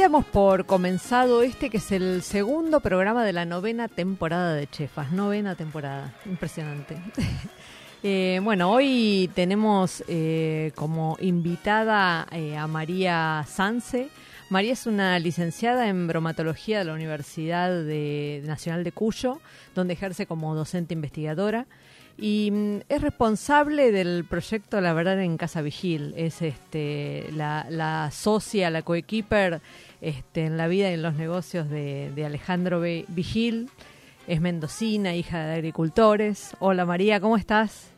Damos por comenzado este que es el segundo programa de la novena temporada de Chefas. Novena temporada. Impresionante. Eh, bueno, hoy tenemos eh, como invitada eh, a María Sanse. María es una licenciada en bromatología de la Universidad Nacional de Cuyo, donde ejerce como docente investigadora y mm, es responsable del proyecto La Verdad en Casa Vigil. Es este la, la socia, la coequiper este, en la vida y en los negocios de, de Alejandro Vigil. Es mendocina, hija de agricultores. Hola María, ¿cómo estás?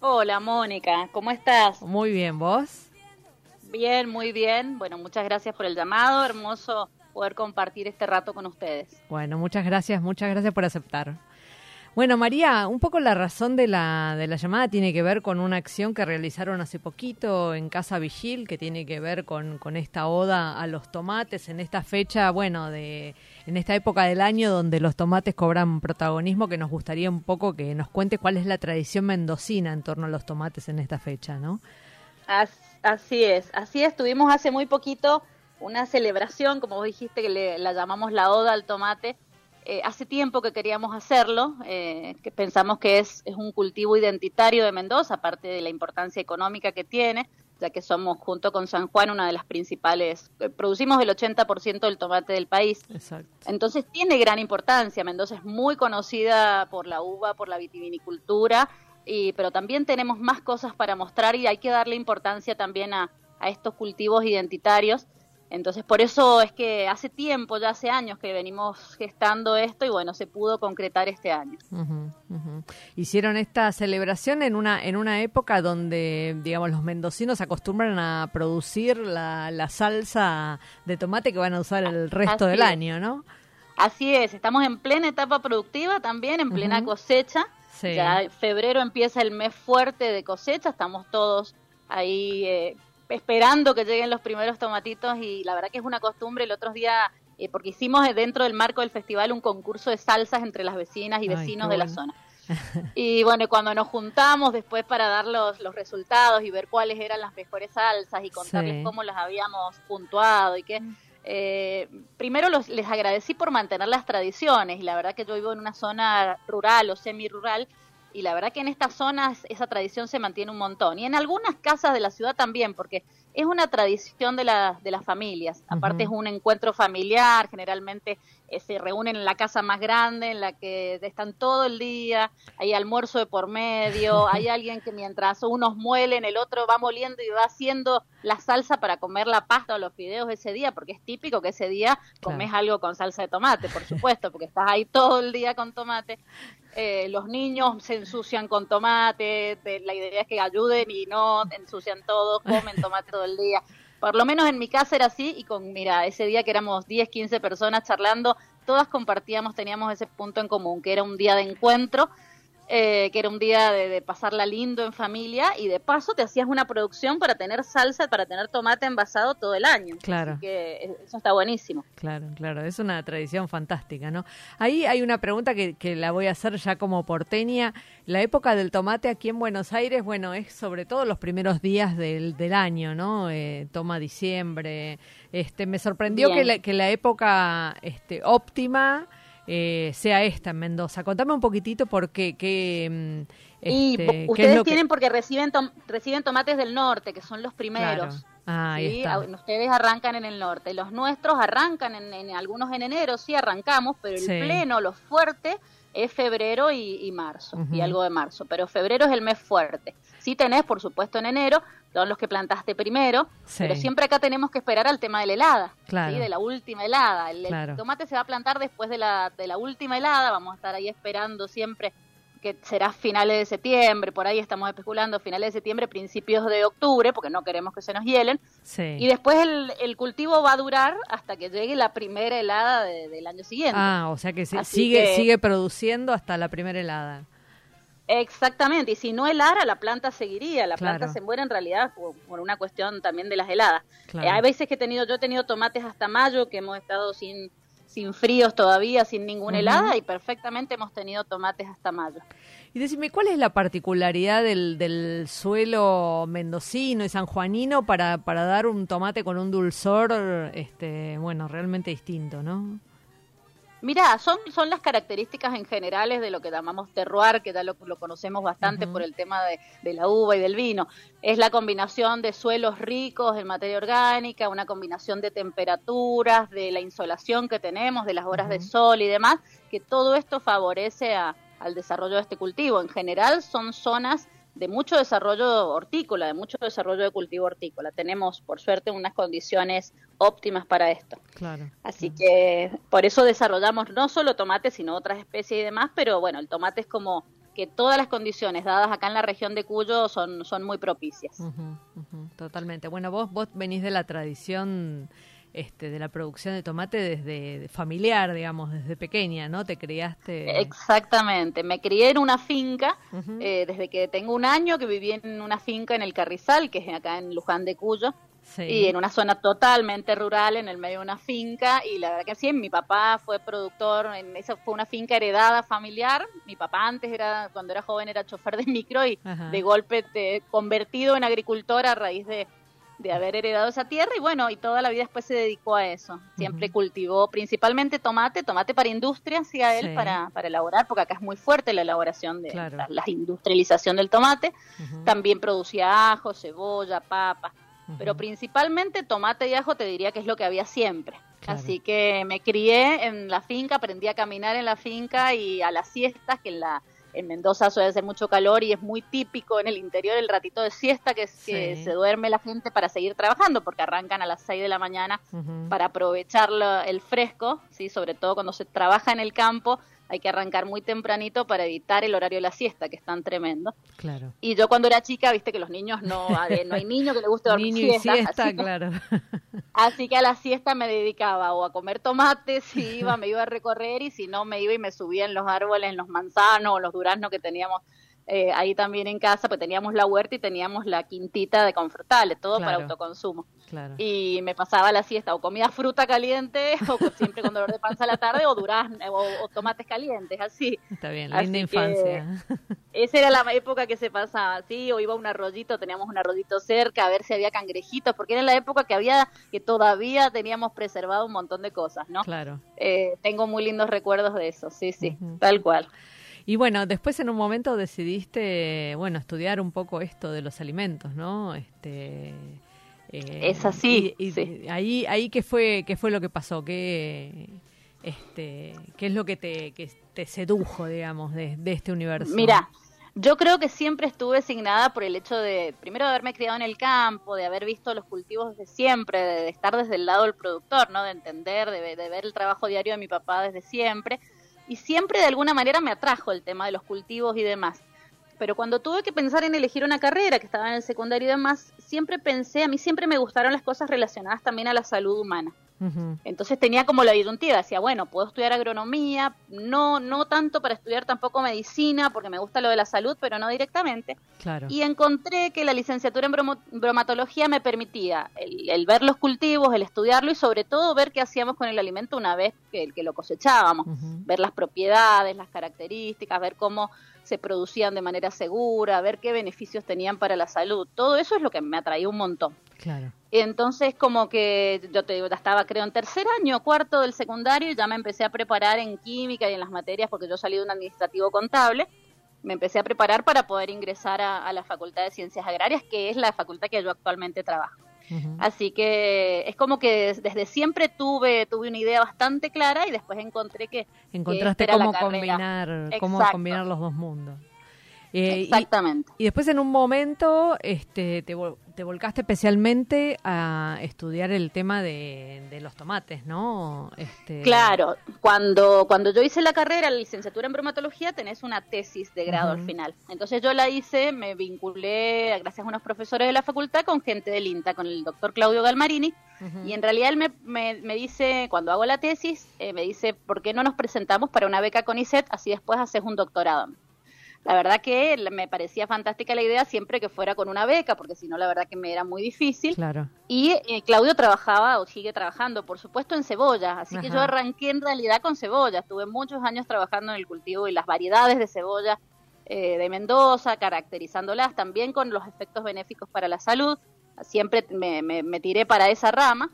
Hola Mónica, ¿cómo estás? Muy bien, ¿vos? Bien, muy bien. Bueno, muchas gracias por el llamado. Hermoso poder compartir este rato con ustedes. Bueno, muchas gracias, muchas gracias por aceptar. Bueno, María, un poco la razón de la, de la llamada tiene que ver con una acción que realizaron hace poquito en Casa Vigil, que tiene que ver con, con esta oda a los tomates en esta fecha, bueno, de en esta época del año donde los tomates cobran protagonismo, que nos gustaría un poco que nos cuente cuál es la tradición mendocina en torno a los tomates en esta fecha, ¿no? As- Así es, así es. Tuvimos hace muy poquito una celebración, como vos dijiste, que le, la llamamos la Oda al Tomate. Eh, hace tiempo que queríamos hacerlo, eh, que pensamos que es, es un cultivo identitario de Mendoza, aparte de la importancia económica que tiene, ya que somos, junto con San Juan, una de las principales, eh, producimos el 80% del tomate del país. Exacto. Entonces tiene gran importancia. Mendoza es muy conocida por la uva, por la vitivinicultura, y, pero también tenemos más cosas para mostrar y hay que darle importancia también a, a estos cultivos identitarios. Entonces por eso es que hace tiempo, ya hace años que venimos gestando esto y bueno, se pudo concretar este año. Hicieron esta celebración en una en una época donde, digamos, los mendocinos acostumbran a producir la, la salsa de tomate que van a usar el resto Así del es. año, ¿no? Así es, estamos en plena etapa productiva también, en plena cosecha. Sí. Ya febrero empieza el mes fuerte de cosecha, estamos todos ahí eh, esperando que lleguen los primeros tomatitos y la verdad que es una costumbre el otro día, eh, porque hicimos dentro del marco del festival un concurso de salsas entre las vecinas y vecinos qué de la bueno. zona. Y bueno, cuando nos juntamos después para dar los, los resultados y ver cuáles eran las mejores salsas y contarles Sí. cómo las habíamos puntuado y que eh, primero los, les agradecí por mantener las tradiciones y la verdad que yo vivo en una zona rural o semi-rural y la verdad que en estas zonas esa tradición se mantiene un montón. Y en algunas casas de la ciudad también porque es una tradición de, la, de las familias, aparte es un encuentro familiar, generalmente eh, se reúnen en la casa más grande en la que están todo el día, hay almuerzo de por medio, hay alguien que mientras unos muelen, el otro va moliendo y va haciendo la salsa para comer la pasta o los fideos ese día, porque es típico que ese día comes algo con salsa de tomate, por supuesto, porque estás ahí todo el día con tomate. Eh, los niños se ensucian con tomate, de- la idea es que ayuden y no ensucian todo, comen tomate todo el día. Por lo menos en mi casa era así y con, mira, ese día que éramos 10, 15 personas charlando, todas compartíamos, teníamos ese punto en común, que era un día de encuentro, eh, que era un día de, de pasarla lindo en familia y de paso te hacías una producción para tener salsa, para tener tomate envasado todo el año. Claro. Así que eso está buenísimo. Claro, claro, es una tradición fantástica, ¿no? Ahí hay una pregunta que, que la voy a hacer ya como porteña. La época del tomate aquí en Buenos Aires, bueno, es sobre todo los primeros días del, del año, ¿no? Eh, toma diciembre. Este, me sorprendió que la, que la época este, óptima eh, sea esta en Mendoza. Contame un poquitito por qué, qué, mm, y Este, ¿qué es ustedes que- tienen porque reciben tom- reciben tomates del norte, que son los primeros. Claro. Ah, ahí ¿sí? está. A- Ustedes arrancan en el norte. Los nuestros arrancan en, en- algunos en enero, sí arrancamos, pero el Sí. pleno, lo fuerte, es febrero y, y marzo, y algo de marzo. Pero febrero es el mes fuerte. Sí tenés, por supuesto, en enero, todos los que plantaste primero, Sí. pero siempre acá tenemos que esperar al tema de la helada, Claro. ¿sí? de la última helada. El, el tomate se va a plantar después de la, de la última helada, vamos a estar ahí esperando siempre que será finales de septiembre, por ahí estamos especulando, finales de septiembre, principios de octubre, porque no queremos que se nos hielen. Sí. Y después el, el cultivo va a durar hasta que llegue la primera helada de- del año siguiente. Ah, o sea que Así sigue, que- sigue produciendo hasta la primera helada. Exactamente, y si no helara, la planta seguiría, la Claro. planta se muere en realidad por, por una cuestión también de las heladas. Claro. Eh, hay veces que he tenido, yo he tenido tomates hasta mayo, que hemos estado sin, sin fríos todavía, sin ninguna helada, y perfectamente hemos tenido tomates hasta mayo. Y decime, ¿cuál es la particularidad del, del suelo mendocino y sanjuanino para, para dar un tomate con un dulzor, este, bueno, realmente distinto, ¿no? Mira, son, son las características en generales de lo que llamamos terroir, que ya lo, lo conocemos bastante por el tema de, de la uva y del vino. Es la combinación de suelos ricos en materia orgánica, una combinación de temperaturas, de la insolación que tenemos, de las horas de sol y demás, que todo esto favorece a- al desarrollo de este cultivo. En general son zonas de mucho desarrollo hortícola, de mucho desarrollo de cultivo hortícola. Tenemos, por suerte, unas condiciones óptimas para esto. Claro. Así que por eso desarrollamos no solo tomate, sino otras especies y demás, pero bueno, el tomate es como que todas las condiciones dadas acá en la región de Cuyo son, son muy propicias. Totalmente. Bueno, vos, vos venís de la tradición este, de la producción de tomate desde de familiar, digamos, desde pequeña, ¿no? Te criaste. Exactamente, me crié en una finca eh, desde que tengo un año, que viví en una finca en el Carrizal, que es acá en Luján de Cuyo, Sí. y en una zona totalmente rural, en el medio de una finca, y la verdad que sí, mi papá fue productor, en esa fue una finca heredada familiar, mi papá antes era, cuando era joven era chofer de micro y Ajá. de golpe te, convertido en agricultor a raíz de, de haber heredado esa tierra y bueno, y toda la vida después se dedicó a eso, siempre cultivó principalmente tomate, tomate para industria, hacía él Sí. para, para elaborar, porque acá es muy fuerte la elaboración de Claro. la, la industrialización del tomate, también producía ajo, cebolla, papa, pero principalmente tomate y ajo te diría que es lo que había siempre. Claro. Así que me crié en la finca, aprendí a caminar en la finca y a las siestas, que en, la, en Mendoza suele hacer mucho calor y es muy típico en el interior el ratito de siesta que, que se duerme la gente para seguir trabajando, porque arrancan a las 6 de la mañana para aprovechar lo- el fresco, ¿sí? sobre todo cuando se trabaja en el campo, hay que arrancar muy tempranito para evitar el horario de la siesta, que es tan tremendo. Claro. Y yo cuando era chica, viste que los niños no, no hay niño que le guste dormir Niño y siesta, siesta, así claro. Así que a la siesta me dedicaba o a comer tomates, si iba, me iba a recorrer y si no, me iba y me subía en los árboles, en los manzanos o los duraznos que teníamos eh, ahí también en casa, pues teníamos la huerta y teníamos la quintita de confrutales, todo para autoconsumo. claro. Y me pasaba la siesta o comía fruta caliente o con- siempre con dolor de panza a la tarde o durazno o, o tomates calientes, así. Está bien, así linda infancia. Esa era la época que se pasaba, ¿sí? O iba a un arroyito, teníamos un arroyito cerca a ver si había cangrejitos, porque era la época que había, que todavía teníamos preservado un montón de cosas, ¿no? Claro. Eh, tengo muy lindos recuerdos de eso, sí, sí, tal cual. Y bueno, después en un momento decidiste, bueno, estudiar un poco esto de los alimentos, ¿no? Este, eh, Es así, Y, y sí. ahí, ahí qué fue, qué fue lo que pasó, qué, este, qué es lo que te, que te sedujo, digamos, de, de este universo. Mira, yo creo que siempre estuve asignada por el hecho de, primero, de haberme criado en el campo, de haber visto los cultivos desde siempre, de, de estar desde el lado del productor, ¿no? De entender, de, de ver el trabajo diario de mi papá desde siempre. Y siempre de alguna manera me atrajo el tema de los cultivos y demás. Pero cuando tuve que pensar en elegir una carrera, que estaba en el secundario y demás, siempre pensé, a mí siempre me gustaron las cosas relacionadas también a la salud humana. Entonces tenía como la disyuntiva, decía, bueno, puedo estudiar agronomía, no, no tanto para estudiar tampoco medicina, porque me gusta lo de la salud, pero no directamente. claro. Y encontré que la licenciatura en bromo- bromatología me permitía el, el ver los cultivos, el estudiarlo y sobre todo ver qué hacíamos con el alimento una vez que, que lo cosechábamos. Ver las propiedades, las características, ver cómo se producían de manera segura, ver qué beneficios tenían para la salud. Todo eso es lo que me atraía un montón. claro. Entonces, como que yo te digo, ya estaba creo en tercer año, cuarto del secundario, y ya me empecé a preparar en química y en las materias, porque yo salí de un administrativo contable. me empecé a preparar para poder ingresar a, a la Facultad de Ciencias Agrarias, que es la facultad que yo actualmente trabajo. Así que es como que des- desde siempre tuve, tuve una idea bastante clara y después encontré que... Encontraste que cómo combinar, cómo combinar los dos mundos. Eh, Exactamente. Y después en un momento este, te, te volcaste especialmente a estudiar el tema de, de los tomates, ¿no? Este, Claro, cuando, cuando yo hice la carrera, la licenciatura en bromatología, tenés una tesis de grado al final. Entonces yo la hice, me vinculé, gracias a unos profesores de la facultad, con gente del INTA, con el doctor Claudio Galmarini, y en realidad él me, me, me dice, cuando hago la tesis, eh, me dice, ¿por qué no nos presentamos para una beca con ISET? Así después haces un doctorado. La verdad que me parecía fantástica la idea siempre que fuera con una beca, porque si no, la verdad que me era muy difícil. Claro. Y eh, Claudio trabajaba o sigue trabajando, por supuesto, en cebolla. Así que yo arranqué en realidad con cebolla. Estuve muchos años trabajando en el cultivo y las variedades de cebolla eh, de Mendoza, caracterizándolas también con los efectos benéficos para la salud. Siempre me, me- me tiré para esa rama.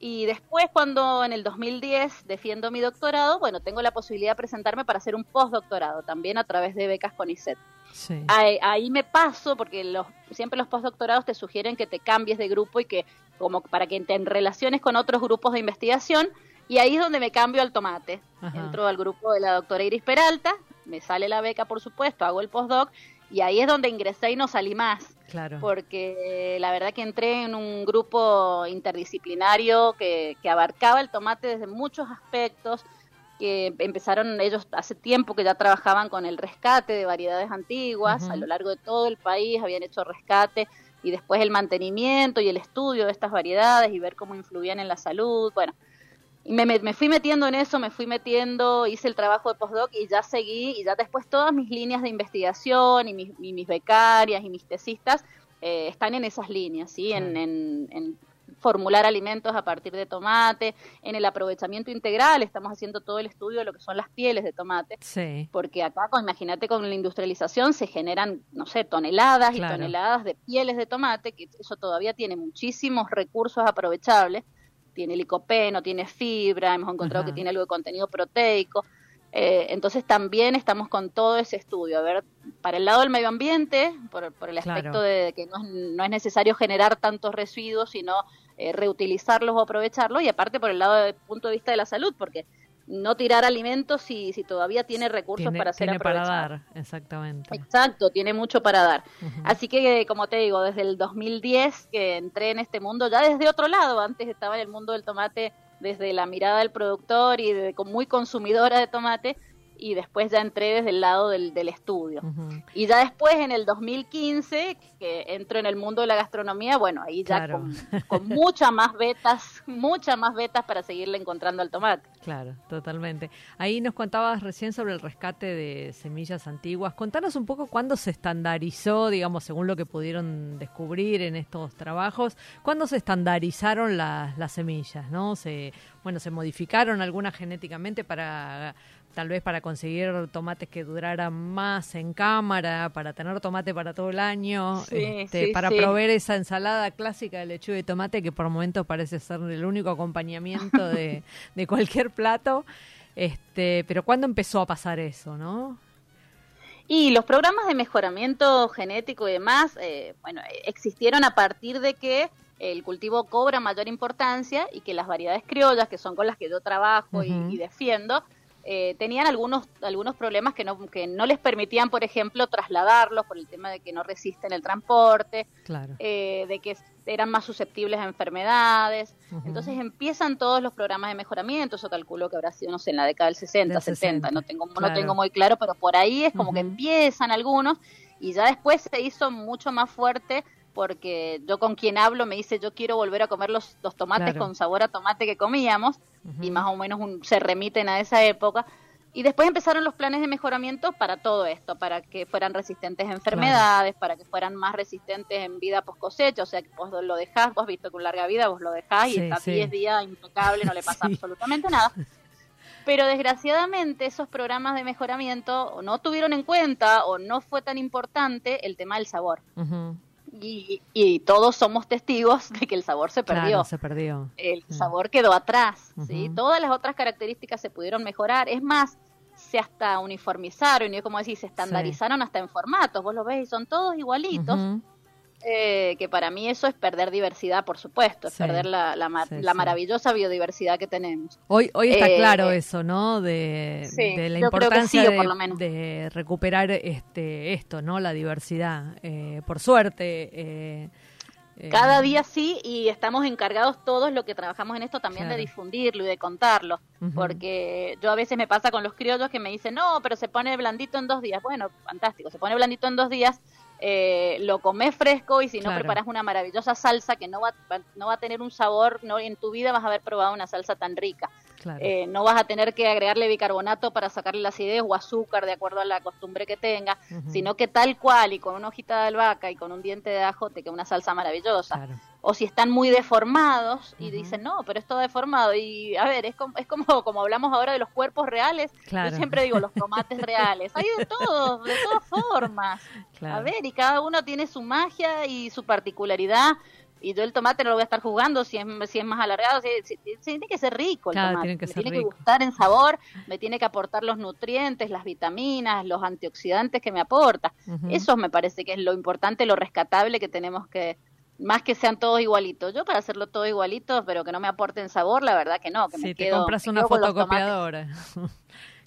Y después, cuando en el 2010 defiendo mi doctorado, bueno, tengo la posibilidad de presentarme para hacer un postdoctorado, también a través de becas con ISET. Sí. Ahí, ahí me paso porque los, siempre los postdoctorados te sugieren que te cambies de grupo y que como para que te relaciones con otros grupos de investigación y ahí es donde me cambio al tomate. Ajá. Entro al grupo de la doctora Iris Peralta, me sale la beca por supuesto, hago el postdoc y ahí es donde ingresé y no salí más Claro. porque eh, la verdad que entré en un grupo interdisciplinario que, que abarcaba el tomate desde muchos aspectos, que empezaron ellos hace tiempo que ya trabajaban con el rescate de variedades antiguas a lo largo de todo el país, habían hecho rescate y después el mantenimiento y el estudio de estas variedades y ver cómo influían en la salud, bueno. Y me, me- me fui metiendo en eso, me fui metiendo, hice el trabajo de postdoc y ya seguí, y ya después todas mis líneas de investigación y mis, y mis becarias y mis tesistas eh, están en esas líneas, ¿sí? En, en- en formular alimentos a partir de tomate, en el aprovechamiento integral, estamos haciendo todo el estudio de lo que son las pieles de tomate, Sí. porque acá, imagínate, con la industrialización se generan, no sé, toneladas Claro. y toneladas de pieles de tomate, que eso todavía tiene muchísimos recursos aprovechables, tiene licopeno, tiene fibra, hemos encontrado Ajá. que tiene algo de contenido proteico, eh, entonces también estamos con todo ese estudio, a ver, para el lado del medio ambiente, por, por el Claro. aspecto de que no es, no es necesario generar tantos residuos, sino eh, reutilizarlos o aprovecharlos, y aparte por el lado del punto de vista de la salud, porque no tirar alimentos si, si todavía tiene recursos Tiene, para ser tiene para dar, exactamente. Exacto, tiene mucho para dar. Así que, como te digo, desde el 2010 que entré en este mundo, ya desde otro lado, antes estaba en el mundo del tomate desde la mirada del productor y de, con- muy consumidora de tomate, y después ya entré desde el lado del, del estudio. Y ya después, en el 2015, que entro en el mundo de la gastronomía, bueno, ahí ya Claro. con, con muchas más betas, muchas más betas para seguirle encontrando al tomate. Claro, totalmente. Ahí nos contabas recién sobre el rescate de semillas antiguas. Contanos un poco cuándo se estandarizó, digamos, según lo que pudieron descubrir en estos trabajos, cuándo se estandarizaron las, las semillas, ¿no? Se, bueno, se modificaron algunas genéticamente para tal vez para conseguir tomates que duraran más en cámara, para tener tomate para todo el año, Sí, este, sí, para sí. proveer esa ensalada clásica de lechuga y tomate que por momentos parece ser el único acompañamiento de, de cualquier plato. Este, pero ¿cuándo empezó a pasar eso, no? Y los programas de mejoramiento genético y demás, eh, bueno, existieron a partir de que el cultivo cobra mayor importancia y que las variedades criollas, que son con las que yo trabajo y, defiendo, eh, tenían algunos algunos problemas que no que no les permitían, por ejemplo, trasladarlos por el tema de que no resisten el transporte, Claro. eh, de que eran más susceptibles a enfermedades. Entonces empiezan todos los programas de mejoramiento, eso calculo que habrá sido, no sé, en la década del 60, Del 70, 60, no tengo, claro. no tengo muy claro, pero por ahí es como que empiezan algunos y ya después se hizo mucho más fuerte porque yo con quien hablo me dice yo quiero volver a comer los, los tomates Claro. con sabor a tomate que comíamos y más o menos un- se remiten a esa época. Y después empezaron los planes de mejoramiento para todo esto, para que fueran resistentes a enfermedades, para que fueran más resistentes en vida post cosecha, o sea que vos lo dejás, vos has visto con larga vida, vos lo dejás Sí, y está sí. 10 días impecable, no le pasa Sí. absolutamente nada. Pero desgraciadamente esos programas de mejoramiento no tuvieron en cuenta o no fue tan importante el tema del sabor. Ujú. Y, y todos somos testigos de que el sabor se perdió Claro, se perdió. el sabor quedó atrás, ¿sí? Todas las otras características se pudieron mejorar. Es más, se hasta uniformizaron y como decís, se estandarizaron hasta en formatos. Vos lo ves y son todos igualitos. Eh, que para mí eso es perder diversidad, por supuesto, es perder la, la, maravillosa biodiversidad que tenemos. Hoy, hoy está claro eso, ¿no? De, la importancia de, recuperar este esto, ¿no? La diversidad. Eh, por suerte. Eh, Cada día sí, y estamos encargados todos los que trabajamos en esto también de difundirlo y de contarlo, porque yo a veces me pasa con los criollos que me dicen, no, pero se pone blandito en dos días. Bueno, fantástico, se pone blandito en dos días, eh, lo comes fresco y si no preparas una maravillosa salsa que no va, no va a tener un sabor, no en tu vida vas a haber probado una salsa tan rica. Eh, no vas a tener que agregarle bicarbonato para sacarle la acidez o azúcar de acuerdo a la costumbre que tenga, sino que tal cual y con una hojita de albahaca y con un diente de ajo te queda una salsa maravillosa. O si están muy deformados y dicen, no, pero esto deformado. Y a ver, es como, es como, como hablamos ahora de los cuerpos reales. Yo siempre digo los tomates reales. Hay de todo, de todas formas. A ver, y cada uno tiene su magia y su particularidad y yo el tomate no lo voy a estar jugando si es, si es más alargado, si, tiene que ser rico el tomate, tiene, que, me tiene que gustar en sabor, me tiene que aportar los nutrientes, las vitaminas, los antioxidantes que me aporta. Eso me parece que es lo importante, lo rescatable que tenemos que, más que sean todos igualitos. Yo para hacerlo todo igualito, pero que no me aporten sabor, la verdad que no, que me te compras una fotocopiadora.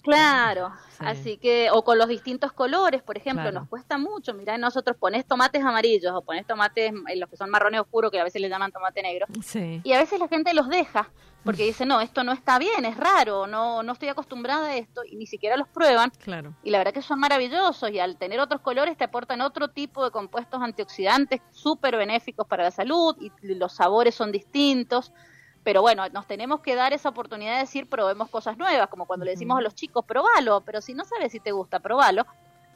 Claro, así que, o con los distintos colores, por ejemplo, nos cuesta mucho, mirá, nosotros pones tomates amarillos o pones tomates, eh, los que son marrones oscuros, que a veces le llaman tomate negro, y a veces la gente los deja, porque dice, no, esto no está bien, es raro, no, no estoy acostumbrada a esto, y ni siquiera los prueban, claro. y la verdad que son maravillosos, y al tener otros colores te aportan otro tipo de compuestos antioxidantes súper benéficos para la salud, y los sabores son distintos, pero bueno, nos tenemos que dar esa oportunidad de decir probemos cosas nuevas, como cuando le decimos a los chicos, probalo, pero si no sabes si te gusta, probalo.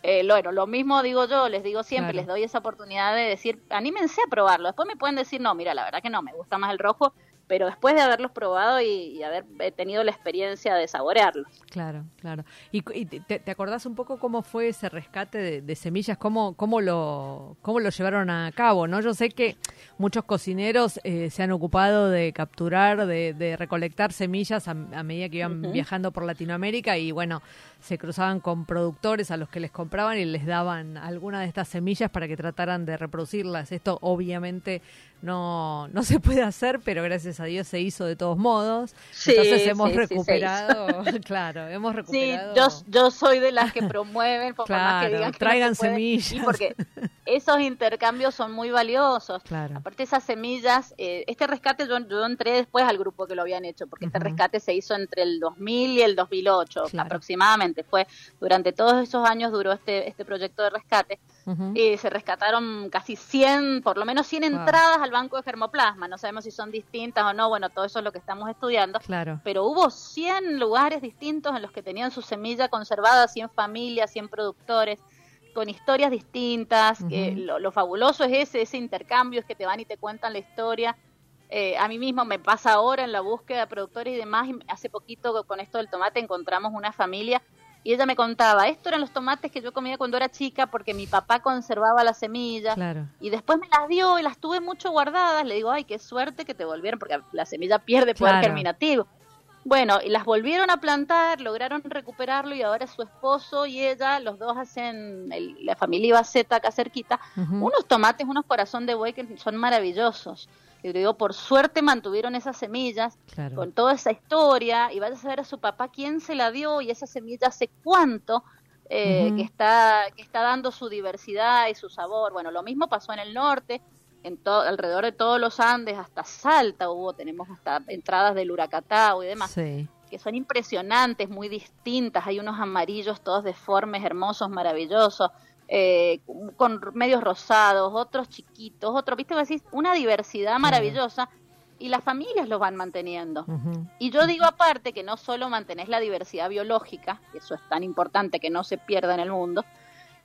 Eh, bueno, lo mismo digo yo, les digo siempre, les doy esa oportunidad de decir, anímense a probarlo. Después me pueden decir, no, mira, la verdad que no, me gusta más el rojo, pero después de haberlos probado y, haber eh, tenido la experiencia de saborearlos. Claro, claro. ¿Y, te, acordás un poco cómo fue ese rescate de, semillas? ¿Cómo, cómo, lo, ¿Cómo lo llevaron a cabo? no Yo sé que muchos cocineros eh, se han ocupado de capturar, de, recolectar semillas a, medida que iban viajando por Latinoamérica y bueno, se cruzaban con productores a los que les compraban y les daban alguna de estas semillas para que trataran de reproducirlas. Esto obviamente no, no se puede hacer, pero gracias a Dios se hizo de todos modos. Entonces hemos recuperado, claro, hemos recuperado. Sí, yo, yo soy de las que promueven, por más que digan que traigan semillas. porque esos intercambios son muy valiosos. Claro. Aparte esas semillas, eh, este rescate yo, yo, entré después al grupo que lo habían hecho, porque este rescate se hizo entre el 2000 y el 2008 aproximadamente. Fue durante todos esos años duró este, este proyecto de rescate. Y se rescataron casi 100, por lo menos 100 entradas al banco de germoplasma. No sabemos si son distintas o no, bueno, todo eso es lo que estamos estudiando. Claro. Pero hubo 100 lugares distintos en los que tenían su semilla conservada, 100 familias, 100 productores con historias distintas, que lo, fabuloso es ese, ese intercambio, es que te van y te cuentan la historia. Eh, a mí mismo me pasa ahora en la búsqueda de productores y demás, y hace poquito con esto del tomate encontramos una familia y ella me contaba, esto eran los tomates que yo comía cuando era chica porque mi papá conservaba las semillas y después me las dio y las tuve mucho guardadas. Le digo, ay, qué suerte que te volvieron porque la semilla pierde poder germinativo. Bueno, y las volvieron a plantar, lograron recuperarlo y ahora su esposo y ella, los dos hacen, la familia Ibaceta acá cerquita, unos tomates, unos corazón de buey que son maravillosos. Y digo, por suerte mantuvieron esas semillas con toda esa historia y vaya a saber a su papá quién se la dio y esa semilla hace cuánto eh, que, está, que está dando su diversidad y su sabor. Bueno, lo mismo pasó en el norte, en todo, alrededor de todos los Andes, hasta Salta hubo, tenemos hasta entradas del Huracatao y demás, que son impresionantes, muy distintas, hay unos amarillos todos deformes, hermosos, maravillosos, eh, con medios rosados, otros chiquitos, otros, viste, decís, una diversidad maravillosa y las familias los van manteniendo. Y yo digo aparte que no solo mantenés la diversidad biológica, que eso es tan importante que no se pierda en el mundo,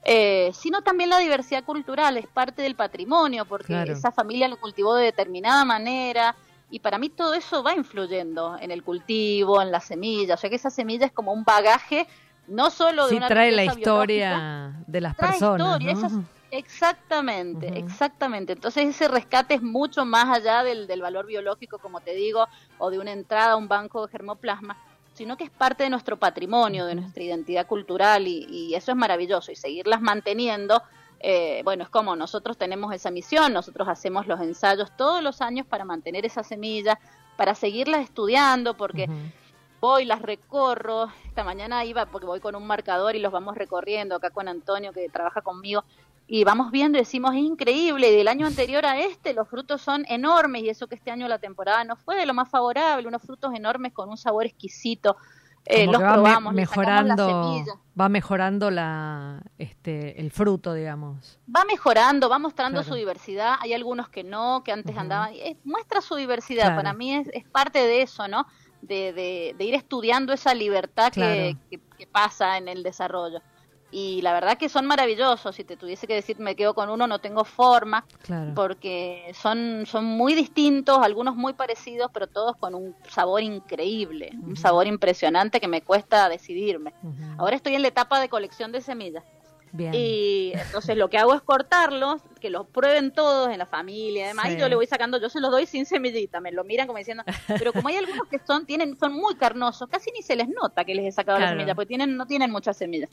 eh, sino también la diversidad cultural, es parte del patrimonio, porque esa familia lo cultivó de determinada manera, y para mí todo eso va influyendo en el cultivo, en las semillas, o sea que esa semilla es como un bagaje, no solo de sí, trae la historia de las personas. exactamente, exactamente. Entonces ese rescate es mucho más allá del, del valor biológico, como te digo, o de una entrada a un banco de germoplasma sino que es parte de nuestro patrimonio, de nuestra identidad cultural y, eso es maravilloso y seguirlas manteniendo. Eh, bueno, es como nosotros tenemos esa misión, nosotros hacemos los ensayos todos los años para mantener esa semilla, para seguirlas estudiando, porque voy, las recorro. Esta mañana iba porque voy con un marcador y los vamos recorriendo acá con Antonio que trabaja conmigo y vamos viendo y decimos, es increíble, del año anterior a este los frutos son enormes y eso que este año la temporada no fue de lo más favorable, unos frutos enormes con un sabor exquisito. Eh, los probamos, mejorando, va mejorando la, este, el fruto, digamos. Va mejorando, va mostrando su diversidad. Hay algunos que no, que antes andaban. muestra su diversidad. Para mí es, es, parte de eso, ¿no? De, de, ir estudiando esa libertad que, que pasa en el desarrollo y la verdad que son maravillosos. Si te tuviese que decir me quedo con uno, no tengo forma, porque son, son muy distintos, algunos muy parecidos, pero todos con un sabor increíble, un sabor impresionante que me cuesta decidirme. Ahora estoy en la etapa de colección de semillas. Y entonces lo que hago es cortarlos, que los prueben todos en la familia, además, y yo le voy sacando, yo se los doy sin semillita, me lo miran como diciendo, pero como hay algunos que son, tienen, son muy carnosos, casi ni se les nota que les he sacado la semilla, porque tienen, no tienen muchas semillas.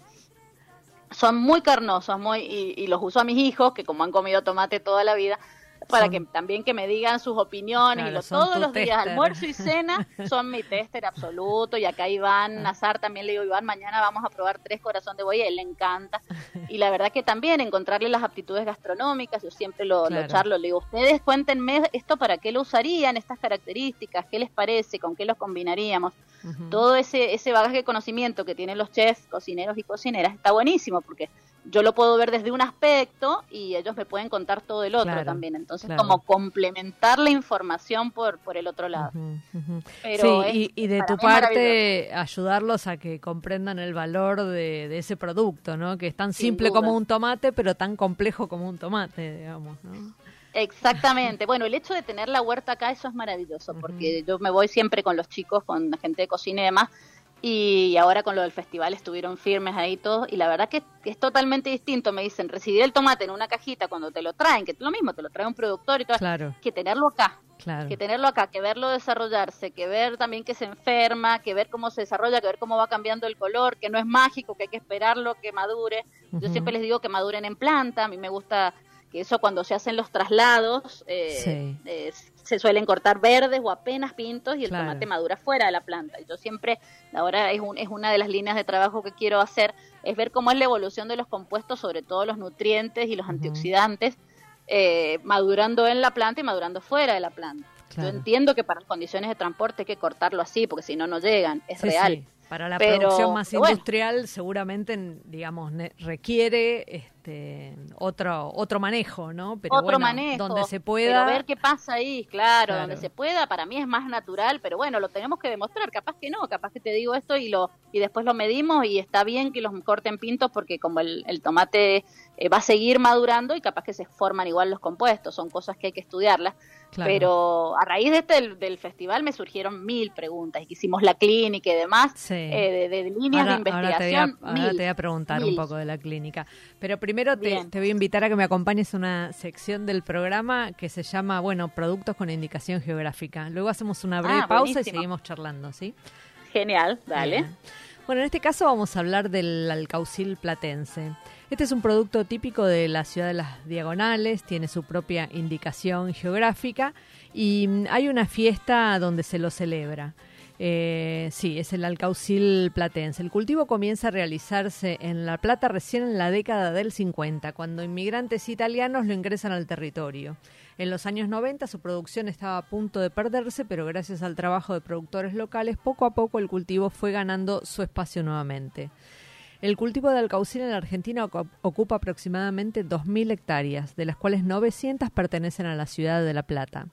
Son muy carnosos muy, y, los uso a mis hijos, que como han comido tomate toda la vida, para que también que me digan sus opiniones y todos los días almuerzo y cena son mi tester absoluto. Y acá Iván ah. Nazar también le digo Iván mañana vamos a probar tres corazón de buey él le encanta. Y la verdad que también encontrarle las aptitudes gastronómicas yo siempre lo, lo charlo le digo ustedes cuéntenme esto para qué lo usarían estas características qué les parece con qué los combinaríamos todo ese ese bagaje de conocimiento que tienen los chefs cocineros y cocineras está buenísimo porque yo lo puedo ver desde un aspecto y ellos me pueden contar todo el otro también. Entonces, como complementar la información por, por el otro lado. sí, y, de tu parte, ayudarlos a que comprendan el valor de, ese producto, ¿no? Que es tan simple como un tomate, pero tan complejo como un tomate, digamos, ¿no? Exactamente. Bueno, el hecho de tener la huerta acá, eso es maravilloso, porque yo me voy siempre con los chicos, con la gente de cocina y demás, y ahora con lo del festival estuvieron firmes ahí todos y la verdad que, es totalmente distinto. Me dicen, recibir el tomate en una cajita cuando te lo traen, que es lo mismo, te lo trae un productor y todo, que tenerlo acá. Que tenerlo acá, que verlo desarrollarse, que ver también que se enferma, que ver cómo se desarrolla, que ver cómo va cambiando el color, que no es mágico, que hay que esperarlo, que madure. Yo siempre les digo que maduren en planta, a mí me gusta que eso cuando se hacen los traslados eh, se suelen cortar verdes o apenas pintos y el tomate madura fuera de la planta. Yo siempre, ahora es, es una de las líneas de trabajo que quiero hacer, es ver cómo es la evolución de los compuestos, sobre todo los nutrientes y los antioxidantes, eh, madurando en la planta y madurando fuera de la planta. Yo entiendo que para las condiciones de transporte hay que cortarlo así, porque si no, no llegan, es real. Para la producción más industrial seguramente, digamos, requiere este, otro otro manejo, ¿no? Pero otro manejo. Donde se pueda... ver qué pasa ahí, claro, donde se pueda, para mí es más natural, pero bueno, lo tenemos que demostrar, capaz que no, capaz que te digo esto y lo y después lo medimos y está bien que los corten pintos porque como el, el tomate eh, va a seguir madurando y capaz que se forman igual los compuestos, son cosas que hay que estudiarlas. Pero a raíz de este del, festival me surgieron mil preguntas y hicimos la clínica y demás, eh, de, líneas de investigación. Ahora te voy a, preguntar un poco de la clínica. Pero primero te, te, voy a invitar a que me acompañes a una sección del programa que se llama, bueno, Productos con Indicación Geográfica. Luego hacemos una breve ah, pausa y seguimos charlando, ¿sí? Genial, dale. Bueno, en este caso vamos a hablar del alcaucil platense. Este es un producto típico de la ciudad de las Diagonales, tiene su propia indicación geográfica y mm, hay una fiesta donde se lo celebra. Eh, sí, es el alcaucil platense. El cultivo comienza a realizarse en La Plata recién en la década del 50, cuando inmigrantes italianos lo ingresan al territorio. En los años 90 su producción estaba a punto de perderse, pero gracias al trabajo de productores locales, poco a poco el cultivo fue ganando su espacio nuevamente. El cultivo de alcaucil en la Argentina ocupa aproximadamente 2.000 hectáreas, de las cuales 900 pertenecen a la ciudad de La Plata.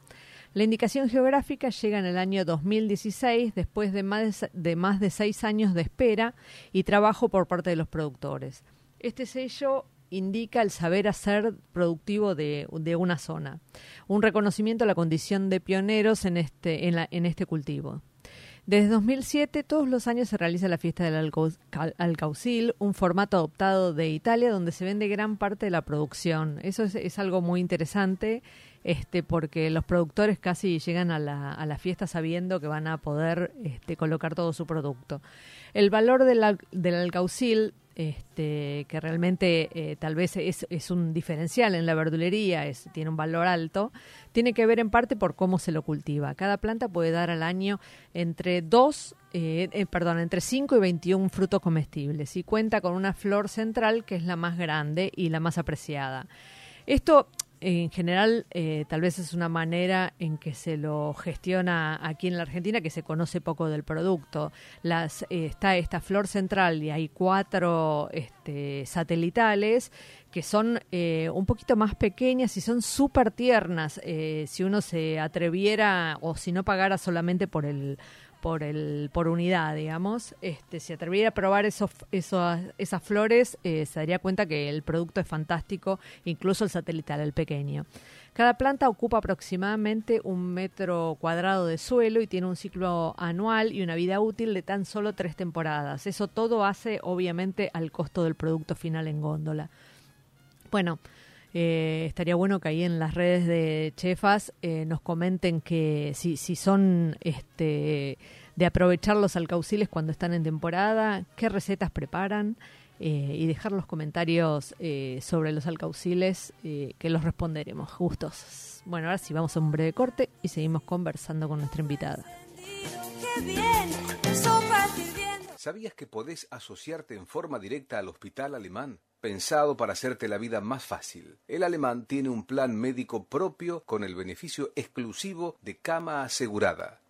La indicación geográfica llega en el año 2016, después de más de, más de seis años de espera y trabajo por parte de los productores. Este sello indica el saber hacer productivo de, una zona, un reconocimiento a la condición de pioneros en este, en, este cultivo. Desde 2007, todos los años se realiza la fiesta del Alcaucil, un formato adoptado de Italia donde se vende gran parte de la producción. Eso es, algo muy interesante, este, porque los productores casi llegan a la, a fiesta sabiendo que van a poder este, colocar todo su producto. El valor del, del Alcaucil este, que realmente eh, tal vez es, un diferencial en la verdulería, es, tiene un valor alto, tiene que ver en parte por cómo se lo cultiva. Cada planta puede dar al año entre 2, eh, eh, perdón, entre 5 y 21 frutos comestibles y cuenta con una flor central que es la más grande y la más apreciada. Esto en general eh, tal vez es una manera en que se lo gestiona aquí en la Argentina que se conoce poco del producto. Las, eh, está esta flor central y hay cuatro este, satelitales que son eh, un poquito más pequeñas y son súper tiernas si uno se atreviera o si no pagara solamente por el por el por unidad, digamos. Este, si atreviera a probar esos, esas flores, eh, se daría cuenta que el producto es fantástico, incluso el satelital, el pequeño. Cada planta ocupa aproximadamente un metro cuadrado de suelo y tiene un ciclo anual y una vida útil de tan solo tres temporadas. Eso todo hace, obviamente, al costo del producto final en góndola. Bueno, eh, estaría bueno que ahí en las redes de Chefas eh, nos comenten que si, si son este, de aprovechar los alcauciles cuando están en temporada, qué recetas preparan eh, y dejar los comentarios sobre los alcauciles que los responderemos justos. Bueno, ahora sí vamos a un breve corte y seguimos conversando con nuestra invitada. ¿Sabías que podés asociarte en forma directa al Hospital Alemán? Pensado para hacerte la vida más fácil. El alemán tiene un plan médico propio con el beneficio exclusivo de cama asegurada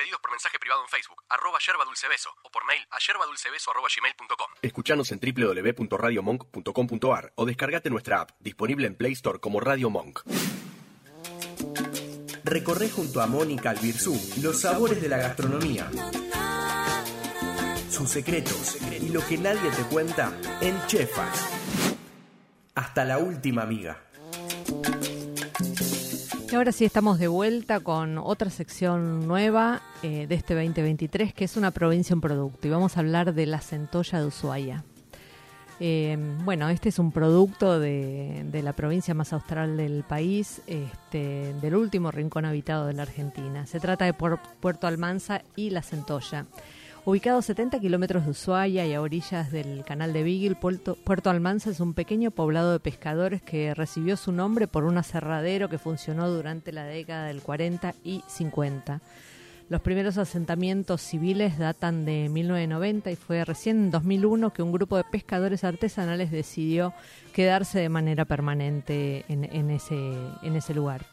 Pedidos por mensaje privado en Facebook, arroba yerbadulcebeso, o por mail a yerbadulcebeso arroba gmail.com. Escuchanos en www.radiomonk.com.ar o descargate nuestra app, disponible en Play Store como Radio Monk. Recorre junto a Mónica Albirzú los sabores de la gastronomía, sus secretos y lo que nadie te cuenta en Chefas. Hasta la última amiga. Y ahora sí estamos de vuelta con otra sección nueva eh, de este 2023, que es una provincia en producto. Y vamos a hablar de la centolla de Ushuaia. Eh, bueno, este es un producto de, la provincia más austral del país, este, del último rincón habitado de la Argentina. Se trata de Puerto Almanza y la centolla. Ubicado a 70 kilómetros de Ushuaia y a orillas del canal de Beagle, Puerto, Almanza es un pequeño poblado de pescadores que recibió su nombre por un aserradero que funcionó durante la década del 40 y 50. Los primeros asentamientos civiles datan de 1990 y fue recién en 2001 que un grupo de pescadores artesanales decidió quedarse de manera permanente en ese lugar.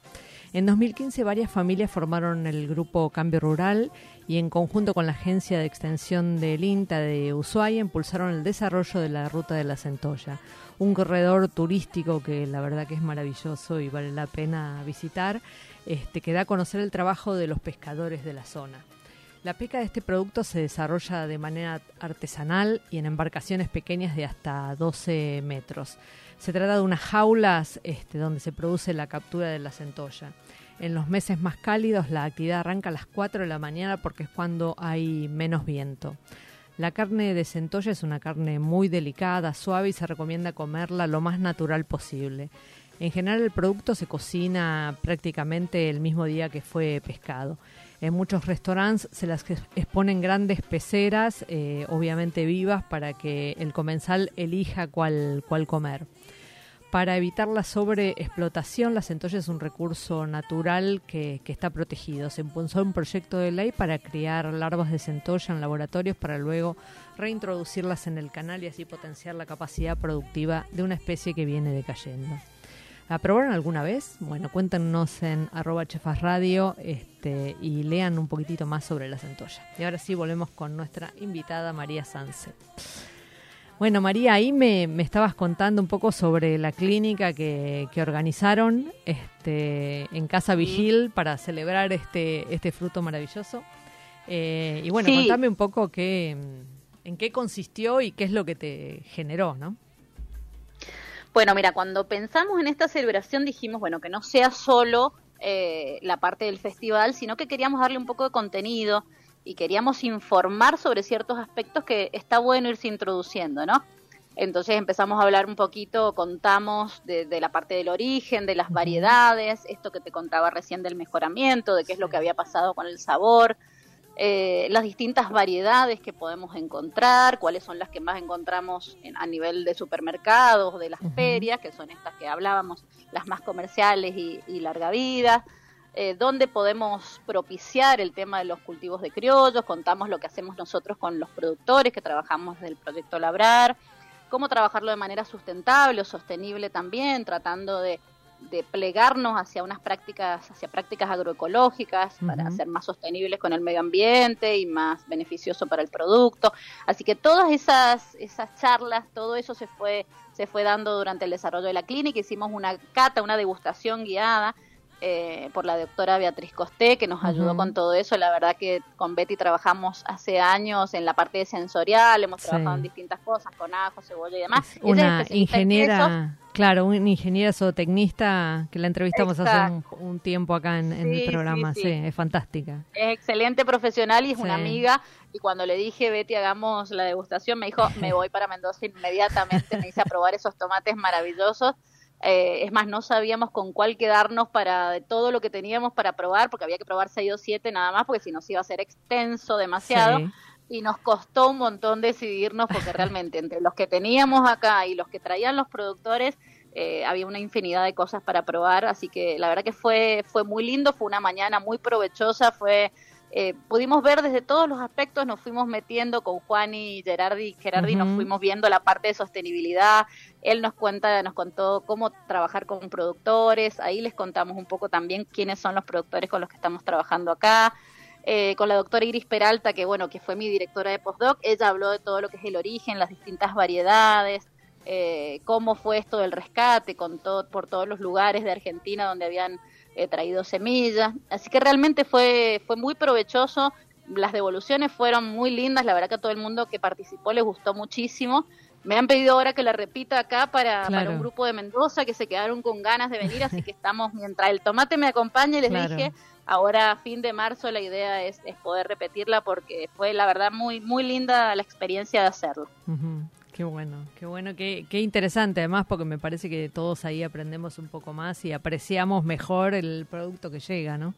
En 2015 varias familias formaron el grupo Cambio Rural y en conjunto con la Agencia de Extensión del INTA de Ushuaia impulsaron el desarrollo de la Ruta de la Centolla, un corredor turístico que la verdad que es maravilloso y vale la pena visitar, este, que da a conocer el trabajo de los pescadores de la zona. La pesca de este producto se desarrolla de manera artesanal y en embarcaciones pequeñas de hasta 12 metros. Se trata de unas jaulas este, donde se produce la captura de la centolla. En los meses más cálidos la actividad arranca a las 4 de la mañana porque es cuando hay menos viento. La carne de centolla es una carne muy delicada, suave y se recomienda comerla lo más natural posible. En general el producto se cocina prácticamente el mismo día que fue pescado. En muchos restaurantes se las exponen grandes peceras, eh, obviamente vivas, para que el comensal elija cuál, cuál comer. Para evitar la sobreexplotación, la centolla es un recurso natural que, que, está protegido. Se impulsó un proyecto de ley para criar larvas de centolla en laboratorios para luego reintroducirlas en el canal y así potenciar la capacidad productiva de una especie que viene decayendo. ¿La probaron alguna vez? Bueno, cuéntenos en arroba chefasradio este, y lean un poquitito más sobre la centolla. Y ahora sí volvemos con nuestra invitada María Sanse. Bueno, María, ahí me, me, estabas contando un poco sobre la clínica que, que organizaron este, en Casa Vigil para celebrar este, este fruto maravilloso. Eh, y bueno, sí. contame un poco qué, en qué consistió y qué es lo que te generó, ¿no? Bueno, mira, cuando pensamos en esta celebración dijimos, bueno, que no sea solo eh, la parte del festival, sino que queríamos darle un poco de contenido, y queríamos informar sobre ciertos aspectos que está bueno irse introduciendo, ¿no? Entonces empezamos a hablar un poquito, contamos de, de, la parte del origen, de las variedades, esto que te contaba recién del mejoramiento, de qué es lo que había pasado con el sabor, eh, las distintas variedades que podemos encontrar, cuáles son las que más encontramos en, a nivel de supermercados, de las uh -huh. ferias, que son estas que hablábamos, las más comerciales y, y larga vida eh, dónde podemos propiciar el tema de los cultivos de criollos, contamos lo que hacemos nosotros con los productores que trabajamos del proyecto Labrar, cómo trabajarlo de manera sustentable o sostenible también, tratando de, de plegarnos hacia unas prácticas, hacia prácticas agroecológicas uh -huh. para ser más sostenibles con el medio ambiente y más beneficioso para el producto. Así que todas esas, esas charlas, todo eso se fue, se fue dando durante el desarrollo de la clínica, hicimos una cata, una degustación guiada eh, por la doctora Beatriz Costé, que nos ayudó uh -huh. con todo eso. La verdad que con Betty trabajamos hace años en la parte sensorial, hemos sí. trabajado en distintas cosas, con ajo, cebolla y demás. Es una ingeniera, claro, una ingeniera zootecnista que la entrevistamos Exacto. hace un, un, tiempo acá en, el programa. Sí, sí. es fantástica. Es excelente profesional y es una amiga. Y cuando le dije, Betty, hagamos la degustación, me dijo, me voy para Mendoza inmediatamente, me hice a probar esos tomates maravillosos eh, es más, no sabíamos con cuál quedarnos para de todo lo que teníamos para probar, porque había que probar 6 o 7 nada más, porque si no se iba a ser extenso demasiado. Y nos costó un montón decidirnos, porque realmente entre los que teníamos acá y los que traían los productores, eh, había una infinidad de cosas para probar. Así que la verdad que fue, fue muy lindo, fue una mañana muy provechosa, fue eh, pudimos ver desde todos los aspectos, nos fuimos metiendo con Juan y Gerardi, Gerardi uh -huh. nos fuimos viendo la parte de sostenibilidad, él nos cuenta, nos contó cómo trabajar con productores, ahí les contamos un poco también quiénes son los productores con los que estamos trabajando acá. Eh, con la doctora Iris Peralta, que bueno, que fue mi directora de postdoc, ella habló de todo lo que es el origen, las distintas variedades, eh, cómo fue esto del rescate, con todo, por todos los lugares de Argentina donde habían eh, traído semillas. Así que realmente fue, fue muy provechoso. Las devoluciones fueron muy lindas. La verdad que a todo el mundo que participó les gustó muchísimo. Me han pedido ahora que la repita acá para, claro. para un grupo de Mendoza que se quedaron con ganas de venir. Así que estamos, mientras el tomate me acompañe, les claro. dije, ahora a fin de marzo la idea es, es, poder repetirla porque fue la verdad muy, muy linda la experiencia de hacerlo. Uh -huh. Qué bueno, qué bueno, qué, qué, interesante además porque me parece que todos ahí aprendemos un poco más y apreciamos mejor el producto que llega, ¿no?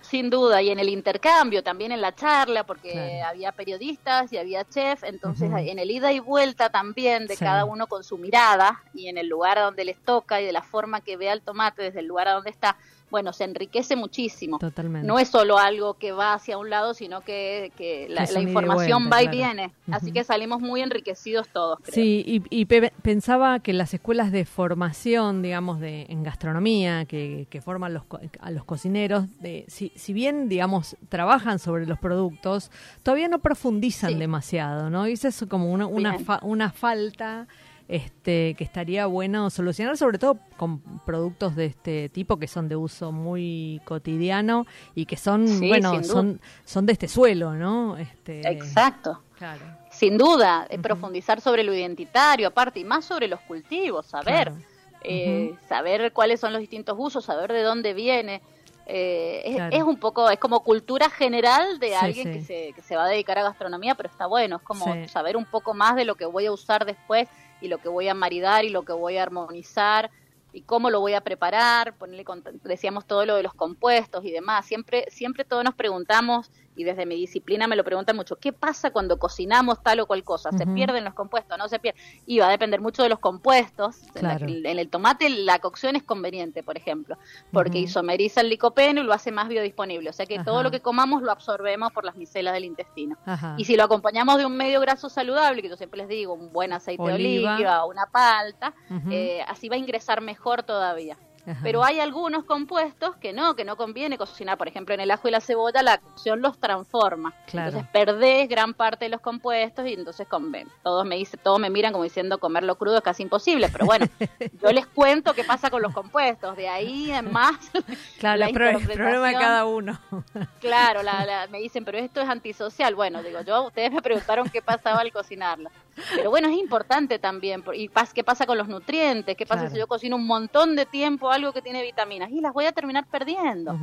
Sin duda, y en el intercambio, también en la charla, porque claro. había periodistas y había chef, entonces uh -huh. en el ida y vuelta también de sí. cada uno con su mirada y en el lugar a donde les toca y de la forma que vea el tomate desde el lugar a donde está, bueno, se enriquece muchísimo. Totalmente. No es solo algo que va hacia un lado, sino que, que la, información vuelta, va y claro. viene. Así que salimos muy enriquecidos todos, creo. Sí, y, y pe- pensaba que las escuelas de formación, digamos, de, en gastronomía, que, que forman los, a los cocineros, de, si, si bien, digamos, trabajan sobre los productos, todavía no profundizan Sí. demasiado, ¿no? Y eso es como una, una, fa- una falta este, que estaría bueno solucionar, sobre todo con productos de este tipo que son de uso muy cotidiano y que son, Sí, bueno, son, son de este suelo, ¿no? Este, Exacto. Claro. Sin duda, Ujú. profundizar sobre lo identitario, aparte, y más sobre los cultivos, saber, Claro. eh, saber cuáles son los distintos usos, saber de dónde viene. Eh, es, Claro. es un poco, es como cultura general de Sí, alguien sí. Que, se, que se va a dedicar a gastronomía, pero está bueno, es como saber un poco más de lo que voy a usar después y lo que voy a maridar y lo que voy a armonizar y cómo lo voy a preparar, ponerle decíamos todo lo de los compuestos y demás, siempre siempre todos nos preguntamos y desde mi disciplina me lo preguntan mucho, ¿qué pasa cuando cocinamos tal o cual cosa? ¿Se pierden los compuestos? ¿No se pierden? Y va a depender mucho de los compuestos. En el tomate la cocción es conveniente, por ejemplo, porque isomeriza el licopeno y lo hace más biodisponible, o sea que Ajá. todo lo que comamos lo absorbemos por las micelas del intestino. Ajá. Y si lo acompañamos de un medio graso saludable, que yo siempre les digo, un buen aceite Oliva. de oliva, una palta, eh, así va a ingresar mejor todavía. Ajá. Pero hay algunos compuestos que no, que no conviene cocinar. Por ejemplo, en el ajo y la cebolla la cocción los transforma. Claro. Entonces perdés gran parte de los compuestos y entonces come- todos me dicen, todos me miran como diciendo comerlo crudo es casi imposible. Pero bueno, yo les cuento qué pasa con los compuestos. De ahí en más, Claro, la el pro- el problema de cada uno. Claro, la, la- me dicen, pero esto es antisocial. Bueno, digo yo, ustedes me preguntaron qué pasaba al cocinarla. Pero bueno, es importante también. ¿Y qué pasa con los nutrientes? ¿Qué pasa Claro. si yo cocino un montón de tiempo algo que tiene vitaminas? Y las voy a terminar perdiendo.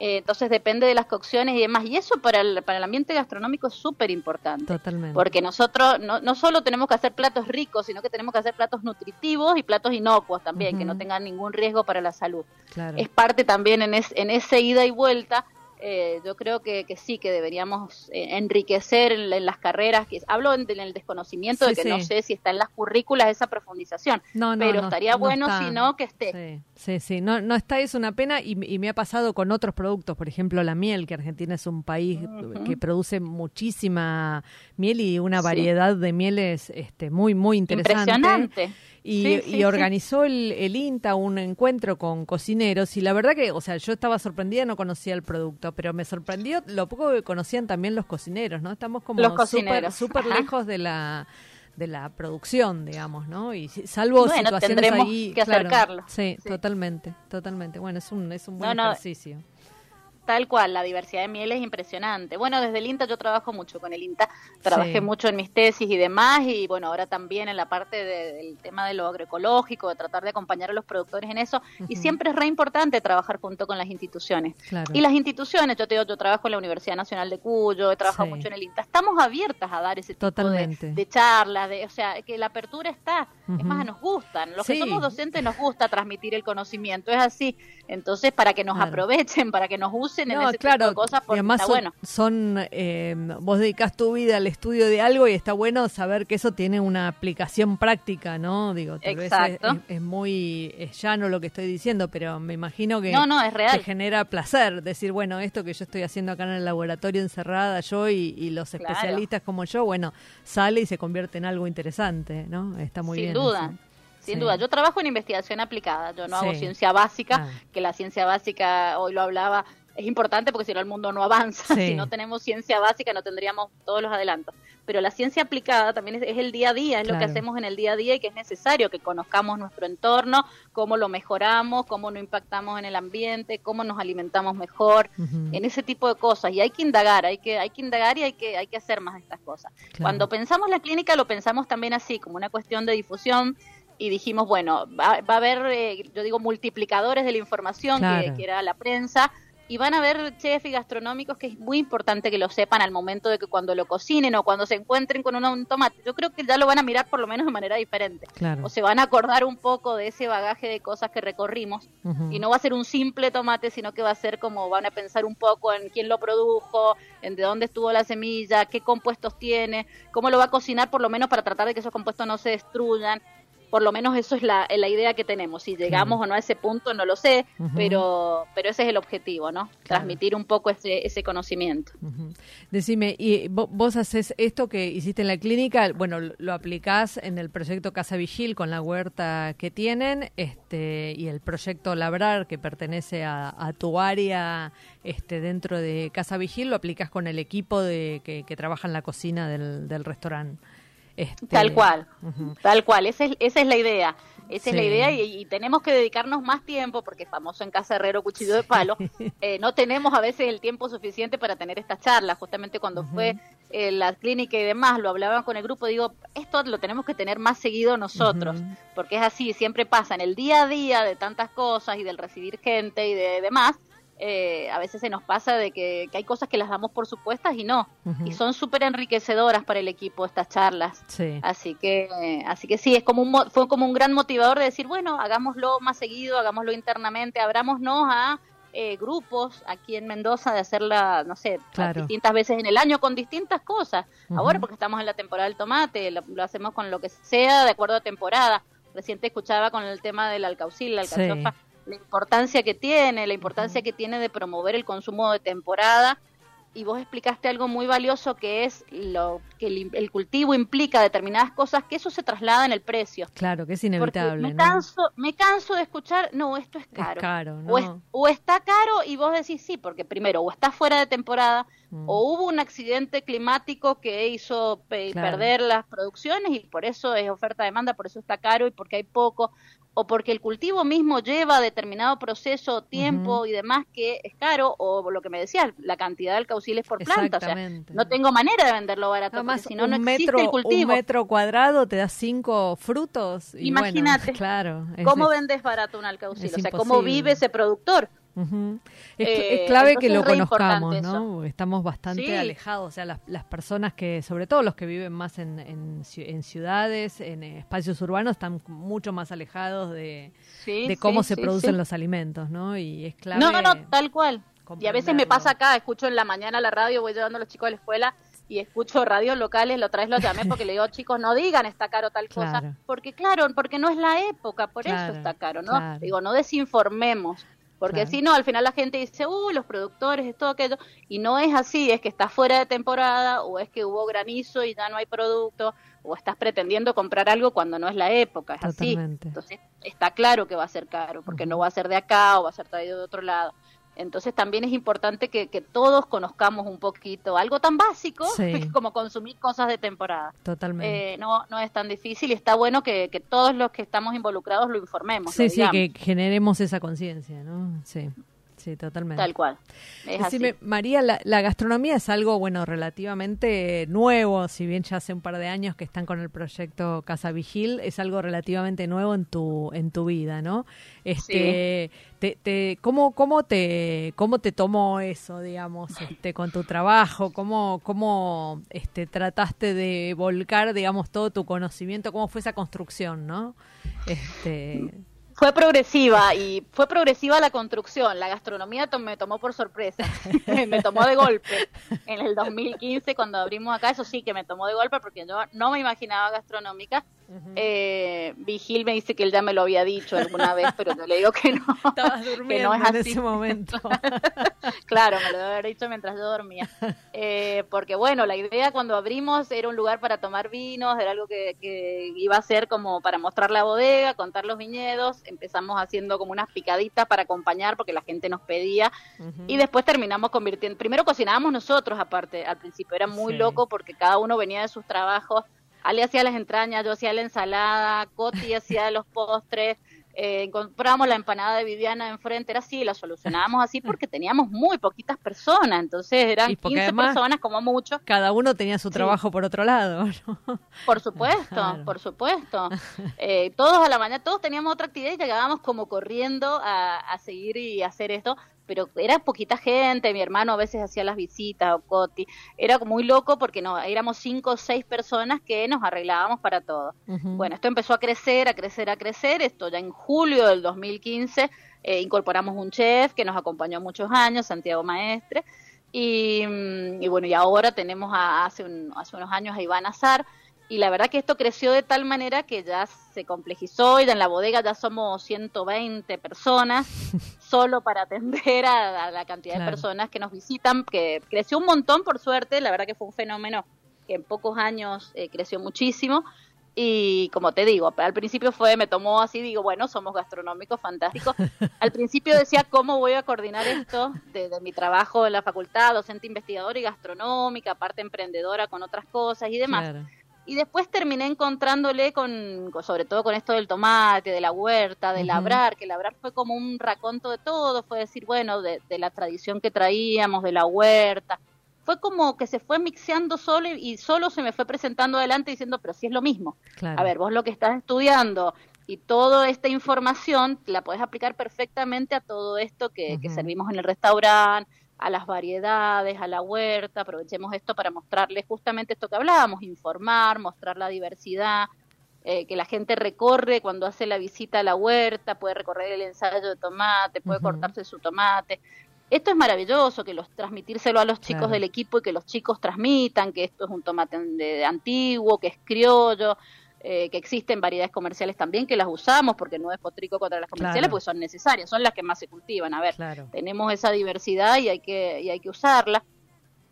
Eh, entonces depende de las cocciones y demás. Y eso para el, para el ambiente gastronómico es súper importante. Totalmente. Porque nosotros no, no solo tenemos que hacer platos ricos, sino que tenemos que hacer platos nutritivos y platos inocuos también, que no tengan ningún riesgo para la salud claro. es parte también en, es- en ese ida y vuelta. Eh, yo creo que, que sí, que deberíamos eh, enriquecer en, la- en las carreras. Que, hablo en, en el desconocimiento de Sí, que no sé si está en las currículas esa profundización, No, no, pero no, estaría no bueno si no que esté. Sí, sí, sí. No, no está, es una pena y, y me ha pasado con otros productos, por ejemplo la miel, que Argentina es un país que produce muchísima miel y una variedad de mieles este, muy, muy interesante. Impresionante. Y, Sí, y sí, organizó el, el INTA un encuentro con cocineros y la verdad que, o sea, yo estaba sorprendida, no conocía el producto, pero me sorprendió lo poco que conocían también los cocineros, ¿no? Estamos como súper lejos de la de la producción, digamos, ¿no? Y salvo Bueno, situaciones tendremos ahí, que claro. acercarlo. Sí, Sí. totalmente, totalmente. Bueno, es un es un buen No, no, ejercicio. Tal cual, la diversidad de miel es impresionante. Bueno, desde el INTA yo trabajo mucho con el INTA, trabajé Sí. mucho en mis tesis y demás, y bueno, ahora también en la parte de- del tema de lo agroecológico, de tratar de acompañar a los productores en eso, y siempre es re importante trabajar junto con las instituciones. Claro. Y las instituciones, yo te digo, yo trabajo en la Universidad Nacional de Cuyo, he trabajado Sí. mucho en el INTA, estamos abiertas a dar ese tipo de, Totalmente. de charlas, de, o sea, que la apertura está, es más, nos gustan, los Sí. que somos docentes nos gusta transmitir el conocimiento, es así, entonces para que nos Claro. aprovechen, para que nos usen en No, ese claro, tipo de cosas, y porque además está son, bueno. son, eh, vos dedicás tu vida al estudio de algo y está bueno saber que eso tiene una aplicación práctica, ¿no? Digo, tal vez es, Exacto. es- es muy es llano lo que estoy diciendo, pero me imagino que No, no, es real. te genera placer decir, bueno, esto que yo estoy haciendo acá en el laboratorio encerrada yo y, y los Claro. especialistas como yo, bueno, sale y se convierte en algo interesante, ¿no? Está muy Sin bien. duda. eso. Sin Sí. duda, yo trabajo en investigación aplicada, yo no hago ciencia básica, Ah. que la ciencia básica, hoy lo hablaba, es importante porque si no el mundo no avanza, Sí. si no tenemos ciencia básica no tendríamos todos los adelantos. Pero la ciencia aplicada también es, es el día a día, es lo que hacemos en el día a día y que es necesario que conozcamos nuestro entorno, cómo lo mejoramos, cómo no impactamos en el ambiente, cómo nos alimentamos mejor, en ese tipo de cosas. Y hay que indagar, hay que, hay que indagar y hay que, hay que hacer más de estas cosas. Claro. Cuando pensamos la clínica lo pensamos también así, como una cuestión de difusión y dijimos, bueno, va, va a haber, eh, yo digo, multiplicadores de la información, que- que, era la prensa, y van a haber chefs y gastronómicos que es muy importante que lo sepan al momento de que cuando lo cocinen o cuando se encuentren con un, un tomate, yo creo que ya lo van a mirar por lo menos de manera diferente. Claro. O se van a acordar un poco de ese bagaje de cosas que recorrimos y no va a ser un simple tomate, sino que va a ser como van a pensar un poco en quién lo produjo, en de dónde estuvo la semilla, qué compuestos tiene, cómo lo va a cocinar por lo menos para tratar de que esos compuestos no se destruyan. Por lo menos eso es la, la idea que tenemos. Si llegamos o no a ese punto, no lo sé, pero, pero ese es el objetivo, ¿no? Transmitir un poco ese, ese conocimiento. Ujú. Decime, y vo- vos haces esto que hiciste en la clínica, bueno, lo- aplicás en el proyecto Casa Vigil con la huerta que tienen, este, y el proyecto Labrar que pertenece a, a tu área, este, dentro de Casa Vigil, lo aplicás con el equipo de que, que trabaja en la cocina del, del restaurante. Este, Tal cual, tal cual, esa es, esa es la idea. Esa es la idea y, y tenemos que dedicarnos más tiempo, porque famoso en Casa Herrero Cuchillo de Palo, eh, no tenemos a veces el tiempo suficiente para tener estas charlas. Justamente cuando fue eh, la clínica y demás, lo hablaban con el grupo, digo, esto lo tenemos que tener más seguido nosotros, porque es así, siempre pasa en el día a día de tantas cosas y del recibir gente y de demás. Eh, a veces se nos pasa de que, que hay cosas que las damos por supuestas y no, y son súper enriquecedoras para el equipo estas charlas. Sí. Así que, eh, así que sí, es como un, fue como un gran motivador de decir, bueno, hagámoslo más seguido, hagámoslo internamente, abrámonos a eh, grupos aquí en Mendoza de hacerla, no sé, Claro. distintas veces en el año con distintas cosas. Ahora porque estamos en la temporada del tomate, lo, lo hacemos con lo que sea de acuerdo a temporada. Recién te escuchaba con el tema del alcaucil, la Sí. La importancia que tiene, la importancia que tiene de promover el consumo de temporada y vos explicaste algo muy valioso que es lo que el, el cultivo implica determinadas cosas, que eso se traslada en el precio. Claro, que es Porque inevitable, me ¿no? canso, me canso de escuchar, no, esto es Es caro. o, es- o está caro y vos decís sí, porque primero o está fuera de temporada Mm. o hubo un accidente climático que hizo pe- Claro. perder las producciones y por eso es oferta-demanda, por eso está caro y porque hay poco, o porque el cultivo mismo lleva determinado proceso, tiempo y demás que es caro, o lo que me decías, la cantidad de alcauciles por planta. O sea, Exactamente. no tengo manera de venderlo barato, más porque si no, un no existe metro, el un cultivo. metro cuadrado te da cinco frutos. Y Imagínate. Bueno, claro. es- ¿Cómo es- vendes barato un alcaucil? o sea, ¿cómo vive ese productor? Ujú. Es, Eh, es clave que lo conozcamos, ¿no? Estamos bastante Sí. alejados, o sea, las, las personas que, sobre todo los que viven más en, en, en ciudades, en eh, espacios urbanos, están mucho más alejados de, Sí, de cómo sí, se producen los alimentos, ¿no? Y es clave. No, no, no, tal cual. Y a veces me pasa acá, escucho en la mañana la radio, voy llevando a los chicos a la escuela y escucho radios locales, la otra vez los llamé porque le digo, chicos, no digan está caro tal cosa, Claro. porque claro, porque no es la época, por Claro, eso está caro, ¿no? claro. Digo, no desinformemos, porque Claro. si no, al final la gente dice, uh, los productores, es todo aquello, y no es así, es que está fuera de temporada, o es que hubo granizo y ya no hay producto, o estás pretendiendo comprar algo cuando no es la época, es así. Entonces, está claro que va a ser caro, porque no va a ser de acá o va a ser traído de otro lado. Entonces, también es importante que, que todos conozcamos un poquito algo tan básico Sí. como consumir cosas de temporada. Totalmente. Eh, no, no es tan difícil y está bueno que, que todos los que estamos involucrados lo informemos. sí, lo sí, que generemos esa conciencia, ¿no? Sí, sí, totalmente. Tal cual. Es Decime, así. María, la, la gastronomía es algo, bueno, relativamente nuevo, si bien ya hace un par de años que están con el proyecto Casa Vigil, es algo relativamente nuevo en tu, en tu vida, ¿no? Este, te, te, ¿cómo, cómo, te, ¿Cómo te tomó eso, digamos, este, con tu trabajo? ¿Cómo, cómo este, trataste de volcar, digamos, todo tu conocimiento? ¿Cómo fue esa construcción, no? Este, Fue progresiva y fue progresiva la construcción. La gastronomía to- me tomó por sorpresa. me tomó de golpe en el 2015 cuando abrimos acá. Eso sí que me tomó de golpe porque yo no me imaginaba gastronómica. Eh, Vigil me dice que él ya me lo había dicho alguna vez, pero yo le digo que no. estabas que durmiendo no es en así. ese momento. Claro, me lo debe haber dicho mientras yo dormía. Eh, porque bueno, la idea cuando abrimos era un lugar para tomar vinos, era algo que, que iba a ser como para mostrar la bodega, contar los viñedos. Empezamos haciendo como unas picaditas para acompañar porque la gente nos pedía. Y después terminamos convirtiendo. Primero cocinábamos nosotros, aparte, al principio era muy Sí. loco porque cada uno venía de sus trabajos. Ale hacía las entrañas, yo hacía la ensalada, Coti hacía los postres, eh, comprábamos la empanada de Viviana enfrente, era así, la solucionábamos así porque teníamos muy poquitas personas, entonces eran porque 15 además- personas como mucho. Cada uno tenía su Sí. trabajo por otro lado, ¿no? Por supuesto, Claro. por supuesto. Eh, todos a la mañana, todos teníamos otra actividad y llegábamos como corriendo a, a seguir y hacer esto, pero era poquita gente, mi hermano a veces hacía las visitas o Coti, era muy loco porque no, éramos cinco o seis personas que nos arreglábamos para todo. Bueno, esto empezó a crecer, a crecer, a crecer, esto ya en julio del 2015 eh, incorporamos un chef que nos acompañó muchos años, Santiago Maestre, y, mm, y bueno, y ahora tenemos a- hace, un- hace unos años a Iván Azar, y la verdad que esto creció de tal manera que ya se complejizó y en la bodega ya somos 120 personas solo para atender a, la cantidad de personas que nos visitan, que creció un montón por suerte, la verdad que fue un fenómeno que en pocos años eh, creció muchísimo. Y como te digo, al principio fue, me tomó así, digo, bueno, somos gastronómicos, fantásticos. Al principio decía, ¿cómo voy a coordinar esto de, mi trabajo en la facultad, docente investigadora y gastronómica, aparte emprendedora con otras cosas y demás? Y después terminé encontrándole con, sobre todo con esto del tomate, de la huerta, de labrar, que labrar fue como un raconto de todo, fue decir, bueno, de, la tradición que traíamos, de la huerta. Fue como que se fue mixeando solo y, solo se me fue presentando adelante diciendo, pero sí es lo mismo. A ver, vos lo que estás estudiando y toda esta información la podés aplicar perfectamente a todo esto que, que servimos en el restaurante, a las variedades, a la huerta, aprovechemos esto para mostrarles justamente esto que hablábamos, informar, mostrar la diversidad, eh, que la gente recorre cuando hace la visita a la huerta, puede recorrer el ensayo de tomate, puede cortarse su tomate. Esto es maravilloso, que los transmitírselo a los chicos del equipo y que los chicos transmitan que esto es un tomate de antiguo, que es criollo, eh, que existen variedades comerciales también que las usamos, porque no es potrico contra las comerciales, pues son necesarias, son las que más se cultivan. A ver, tenemos esa diversidad y hay que, y hay que usarla.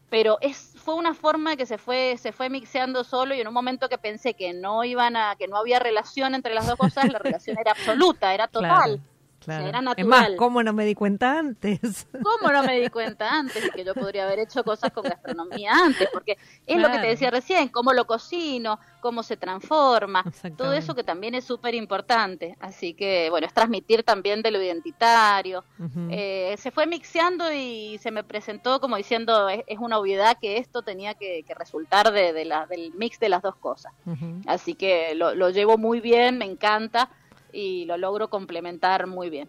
Pero es, fue una forma que se fue, se fue mixeando solo y en un momento que pensé que no iban a, que no había relación entre las dos cosas, la relación era absoluta, era total. Era natural. Es más, ¿cómo no me di cuenta antes? ¿Cómo no me di cuenta antes de que yo podría haber hecho cosas con gastronomía antes? Porque es lo que te decía recién, cómo lo cocino, cómo se transforma, todo eso que también es súper importante. Así que, bueno, es transmitir también de lo identitario. Eh, se fue mixeando y se me presentó como diciendo, es, una obviedad que esto tenía que, resultar de, la, del mix de las dos cosas. Así que lo, lo llevo muy bien, me encanta y lo logro complementar muy bien.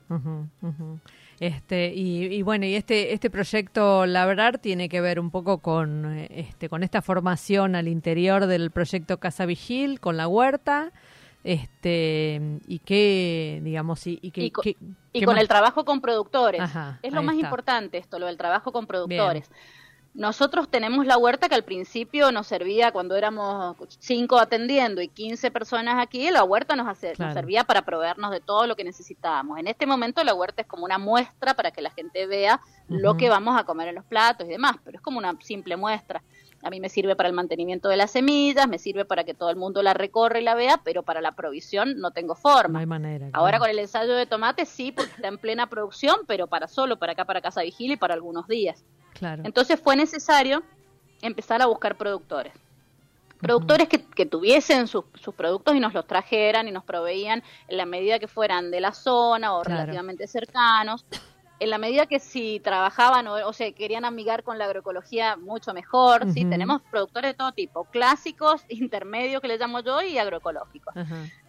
Este, y, bueno, y este, este proyecto Labrar tiene que ver un poco con, este, con esta formación al interior del proyecto Casa Vigil, con la huerta, este, y que, digamos, y, y, con, el trabajo con productores. es lo más importante esto, lo del trabajo con productores. Nosotros tenemos la huerta que al principio nos servía cuando éramos cinco atendiendo y 15 personas aquí, la huerta nos, nos, servía para proveernos de todo lo que necesitábamos. En este momento la huerta es como una muestra para que la gente vea lo que vamos a comer en los platos y demás, pero es como una simple muestra. A mí me sirve para el mantenimiento de las semillas, me sirve para que todo el mundo la recorre y la vea, pero para la provisión no tengo forma. No hay manera. Ahora con el ensayo de tomate sí, porque está en plena producción, pero para solo, para acá, para Casa Vigil y para algunos días. Entonces fue necesario empezar a buscar productores. Productores que, tuviesen sus, productos y nos los trajeran y nos proveían en la medida que fueran de la zona o relativamente cercanos en la medida que si trabajaban o, o se querían amigar con la agroecología mucho mejor, sí, tenemos productores de todo tipo, clásicos, intermedios que le llamo yo y agroecológicos.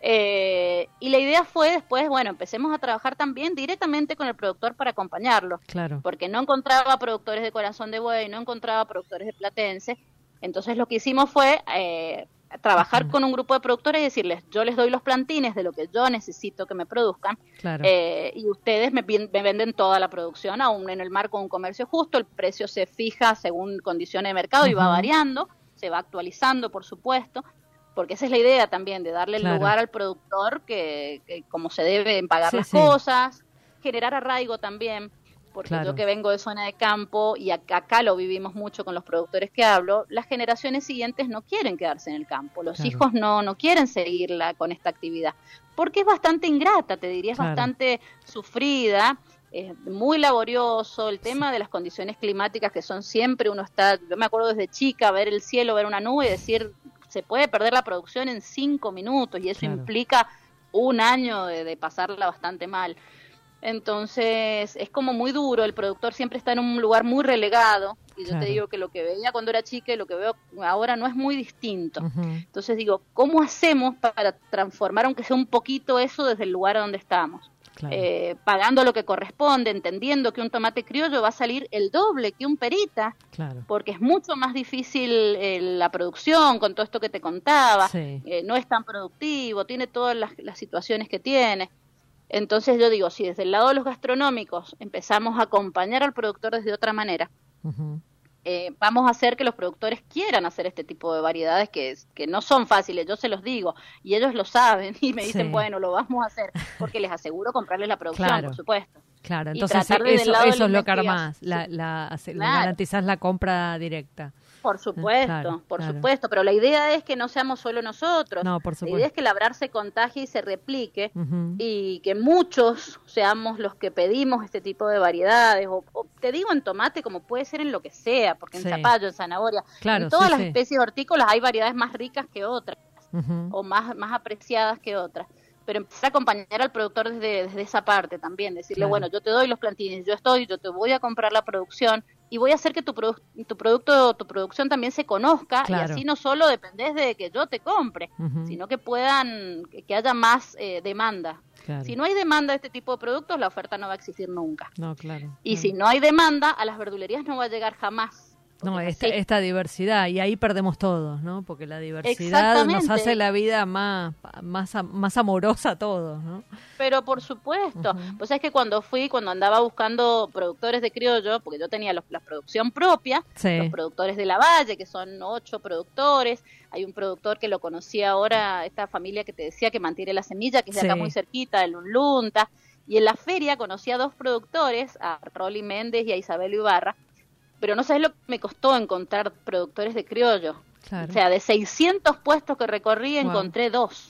Eh, y la idea fue después, bueno, empecemos a trabajar también directamente con el productor para acompañarlo, claro. porque no encontraba productores de corazón de buey, no encontraba productores de platense, entonces lo que hicimos fue eh, trabajar con un grupo de productores y decirles, yo les doy los plantines de lo que yo necesito que me produzcan eh, y ustedes me, venden toda la producción, aún en el marco de un comercio justo, el precio se fija según condiciones de mercado y va variando, se va actualizando, por supuesto, porque esa es la idea también, de darle el lugar al productor que, como se deben pagar las cosas, generar arraigo también porque yo que vengo de zona de campo y acá, lo vivimos mucho con los productores que hablo, las generaciones siguientes no quieren quedarse en el campo, los hijos no, no quieren seguirla con esta actividad, porque es bastante ingrata, te diría, es bastante sufrida, es muy laborioso, el tema de las condiciones climáticas que son siempre, uno está, yo me acuerdo desde chica, ver el cielo, ver una nube y decir, se puede perder la producción en cinco minutos y eso implica un año de pasarla bastante mal. Entonces es como muy duro, el productor siempre está en un lugar muy relegado y yo te digo que lo que veía cuando era chica y lo que veo ahora no es muy distinto. Entonces digo, ¿cómo hacemos para transformar aunque sea un poquito eso desde el lugar donde estamos? Eh, pagando lo que corresponde, entendiendo que un tomate criollo va a salir el doble que un perita, porque es mucho más difícil eh, la producción con todo esto que te contaba, eh, no es tan productivo, tiene todas las situaciones que tiene. Entonces yo digo, si desde el lado de los gastronómicos empezamos a acompañar al productor desde otra manera, eh, vamos a hacer que los productores quieran hacer este tipo de variedades que, que no son fáciles, yo se los digo, y ellos lo saben y me dicen, Sí. bueno, lo vamos a hacer, porque les aseguro comprarles la producción, Claro. por supuesto. Claro, entonces el eso, eso es lo que armás, la, la, Claro. garantizás la compra directa. Por supuesto, claro, por claro. supuesto, pero la idea es que no seamos solo nosotros. No, por La idea supuesto. es que labrar se contagie y se replique y que muchos seamos los que pedimos este tipo de variedades. O, o te digo en tomate como puede ser en lo que sea, porque en Sí. zapallo, en zanahoria, Claro, en todas sí, las sí. especies hortícolas hay variedades más ricas que otras o más, más apreciadas que otras. Pero empezar a acompañar al productor desde, desde esa parte también, decirle, Claro. bueno, yo te doy los plantines, yo estoy, yo te voy a comprar la producción y voy a hacer que tu, produ- tu producto, tu producción también se conozca Claro. y así no solo dependes de que yo te compre, sino que puedan, que, haya más eh, demanda. Claro. Si no hay demanda de este tipo de productos, la oferta no va a existir nunca. No, claro. Y no. si no hay demanda, a las verdulerías no va a llegar jamás. No, esta, así. esta diversidad, y ahí perdemos todos, ¿no? Porque la diversidad nos hace la vida más, más, más amorosa a todos, ¿no? Pero por supuesto, Ujú. pues es que cuando fui, cuando andaba buscando productores de criollo, porque yo tenía los- la producción propia, Sí. los productores de la Valle, que son ocho productores, hay un productor que lo conocí ahora, esta familia que te decía que mantiene la semilla, que es de acá muy cerquita, el Lunta, y en la feria conocí a dos productores, a Rolly Méndez y a Isabel Ibarra, pero no sabes lo que me costó encontrar productores de criollo. Claro. O sea, de 600 puestos que recorrí, Wow. encontré dos.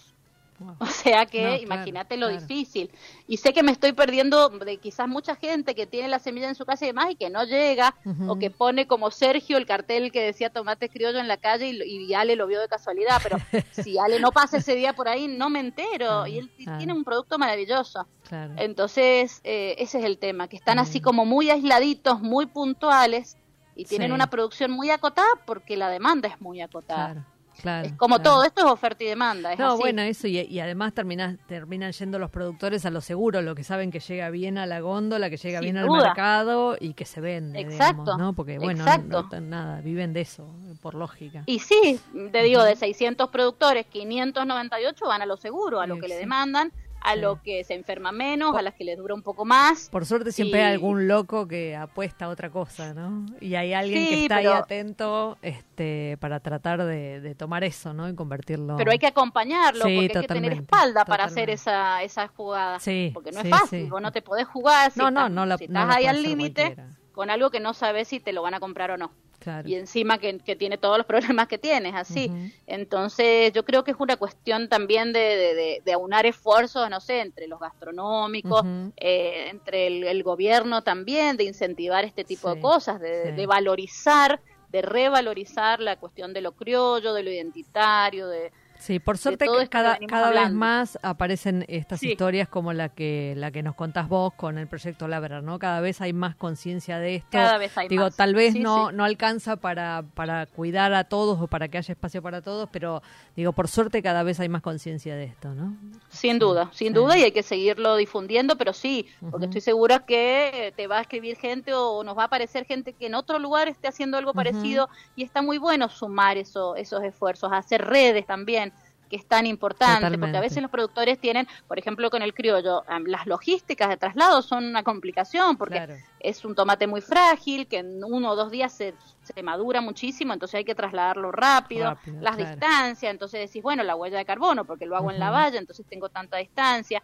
Wow. O sea que No, claro, imagínate lo claro. difícil. Y sé que me estoy perdiendo de quizás mucha gente que tiene la semilla en su casa y demás y que no llega, o que pone como Sergio el cartel que decía tomate criollo en la calle y, y Ale lo vio de casualidad. Pero si Ale no pasa ese día por ahí, no me entero. Claro, y él claro. tiene un producto maravilloso. Claro. Entonces, eh, ese es el tema, que están así como muy aisladitos, muy puntuales y tienen Sí. una producción muy acotada porque la demanda es muy acotada. Claro, claro. Es como claro. todo, esto es oferta y demanda. Es No, así. bueno, eso, y, y además termina, terminan yendo los productores a lo seguro, lo que saben que llega bien a la góndola, que llega Sin bien al duda. mercado y que se vende, Exacto, digamos, ¿no? Porque, bueno, exacto. no tan- nada, viven de eso, por lógica. Y sí, te digo, de 600 productores, 598 van a lo seguro, a lo Sí, que le sí. demandan, a lo que se enferma menos, a las que les dura un poco más. Por suerte siempre hay algún loco que apuesta a otra cosa, ¿no? Y hay alguien que está ahí atento este, para tratar de, de tomar eso, ¿no? Y convertirlo... Pero hay que acompañarlo, Sí, porque hay que tener totalmente, espalda para hacer esa, esa jugada. Sí, porque no es fácil, vos no te podés jugar si No, no, estás, no la- si no estás ahí al límite cualquiera. Con algo que no sabes si te lo van a comprar o no. Claro. y encima que, que tiene todos los problemas que tienes, así. Entonces, yo creo que es una cuestión también de, de, de- de aunar esfuerzos, no sé, entre los gastronómicos, eh, entre el, el gobierno también, de incentivar este tipo Sí, de cosas, sí. de valorizar, de revalorizar la cuestión de lo criollo, de lo identitario, de... Sí, por suerte que cada, cada vez más aparecen estas Sí. historias como la que la que nos contás vos con el proyecto Labra, ¿no? Cada vez hay más conciencia de esto. Cada vez hay Digo, más. tal vez Sí, no sí. no alcanza para para cuidar a todos o para que haya espacio para todos, pero digo, por suerte cada vez hay más conciencia de esto, ¿no? Sin duda, sin duda, y hay que seguirlo difundiendo, pero sí, porque estoy segura que te va a escribir gente o nos va a aparecer gente que en otro lugar esté haciendo algo parecido y está muy bueno sumar eso, esos esfuerzos, hacer redes también que es tan importante, porque a veces los productores tienen, por ejemplo, con el criollo, am, las logísticas de traslado son una complicación, porque Claro. es un tomate muy frágil, que en uno o dos días se, se madura muchísimo, entonces hay que trasladarlo rápido, Rápido, las claro. distancias, entonces decís, bueno, la huella de carbono, porque lo hago en la valla, entonces tengo tanta distancia.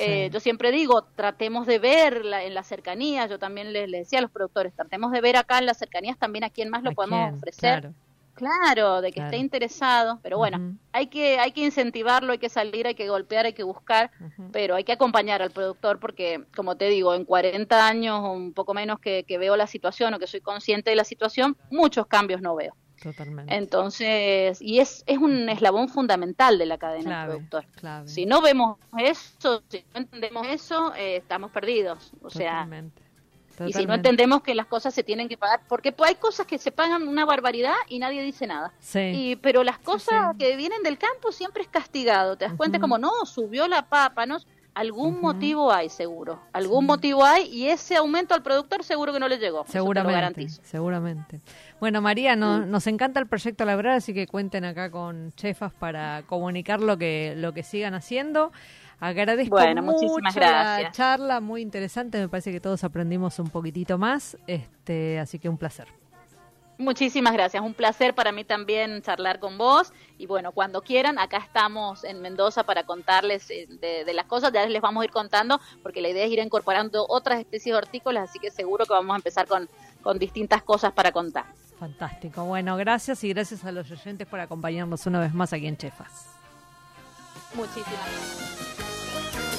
Eh, yo siempre digo, tratemos de ver la- en las cercanías, yo también les, les decía a los productores, tratemos de ver acá en las cercanías también a quién más lo ¿A podemos quién? ofrecer. Claro. Claro, de que Claro. esté interesado, pero bueno, hay que hay que incentivarlo, hay que salir, hay que golpear, hay que buscar, pero hay que acompañar al productor porque, como te digo, en 40 años o un poco menos que, que veo la situación o que soy consciente de la situación, muchos cambios no veo. Totalmente. Entonces, y es, es un eslabón fundamental de la cadena del clave, productor. clave. Si no vemos eso, si no entendemos eso, eh, estamos perdidos. O sea, Totalmente. y si no entendemos que las cosas se tienen que pagar, porque pues, hay cosas que se pagan una barbaridad y nadie dice nada. Sí. Y, pero las cosas sí. que vienen del campo siempre es castigado. Te das cuenta Ujú. como, no, subió la papa, ¿no? Algún motivo hay, seguro. Algún motivo hay y ese aumento al productor seguro que no le llegó. Lo Seguramente, garantizo. seguramente. Bueno, María, no- nos encanta el proyecto Labrar, así que cuenten acá con Chefas para comunicar lo que lo que sigan haciendo. Agradezco Bueno, mucho muchísimas la gracias. charla, muy interesante, me parece que todos aprendimos un poquitito más, este, así que un placer. Muchísimas gracias, un placer para mí también charlar con vos y bueno, cuando quieran, acá estamos en Mendoza para contarles eh, de, de, las cosas, ya les vamos a ir contando porque la idea es ir incorporando otras especies hortícolas, así que seguro que vamos a empezar con, con distintas cosas para contar. Fantástico, bueno, gracias y gracias a los oyentes por acompañarnos una vez más aquí en Chefas. Muchísimas gracias.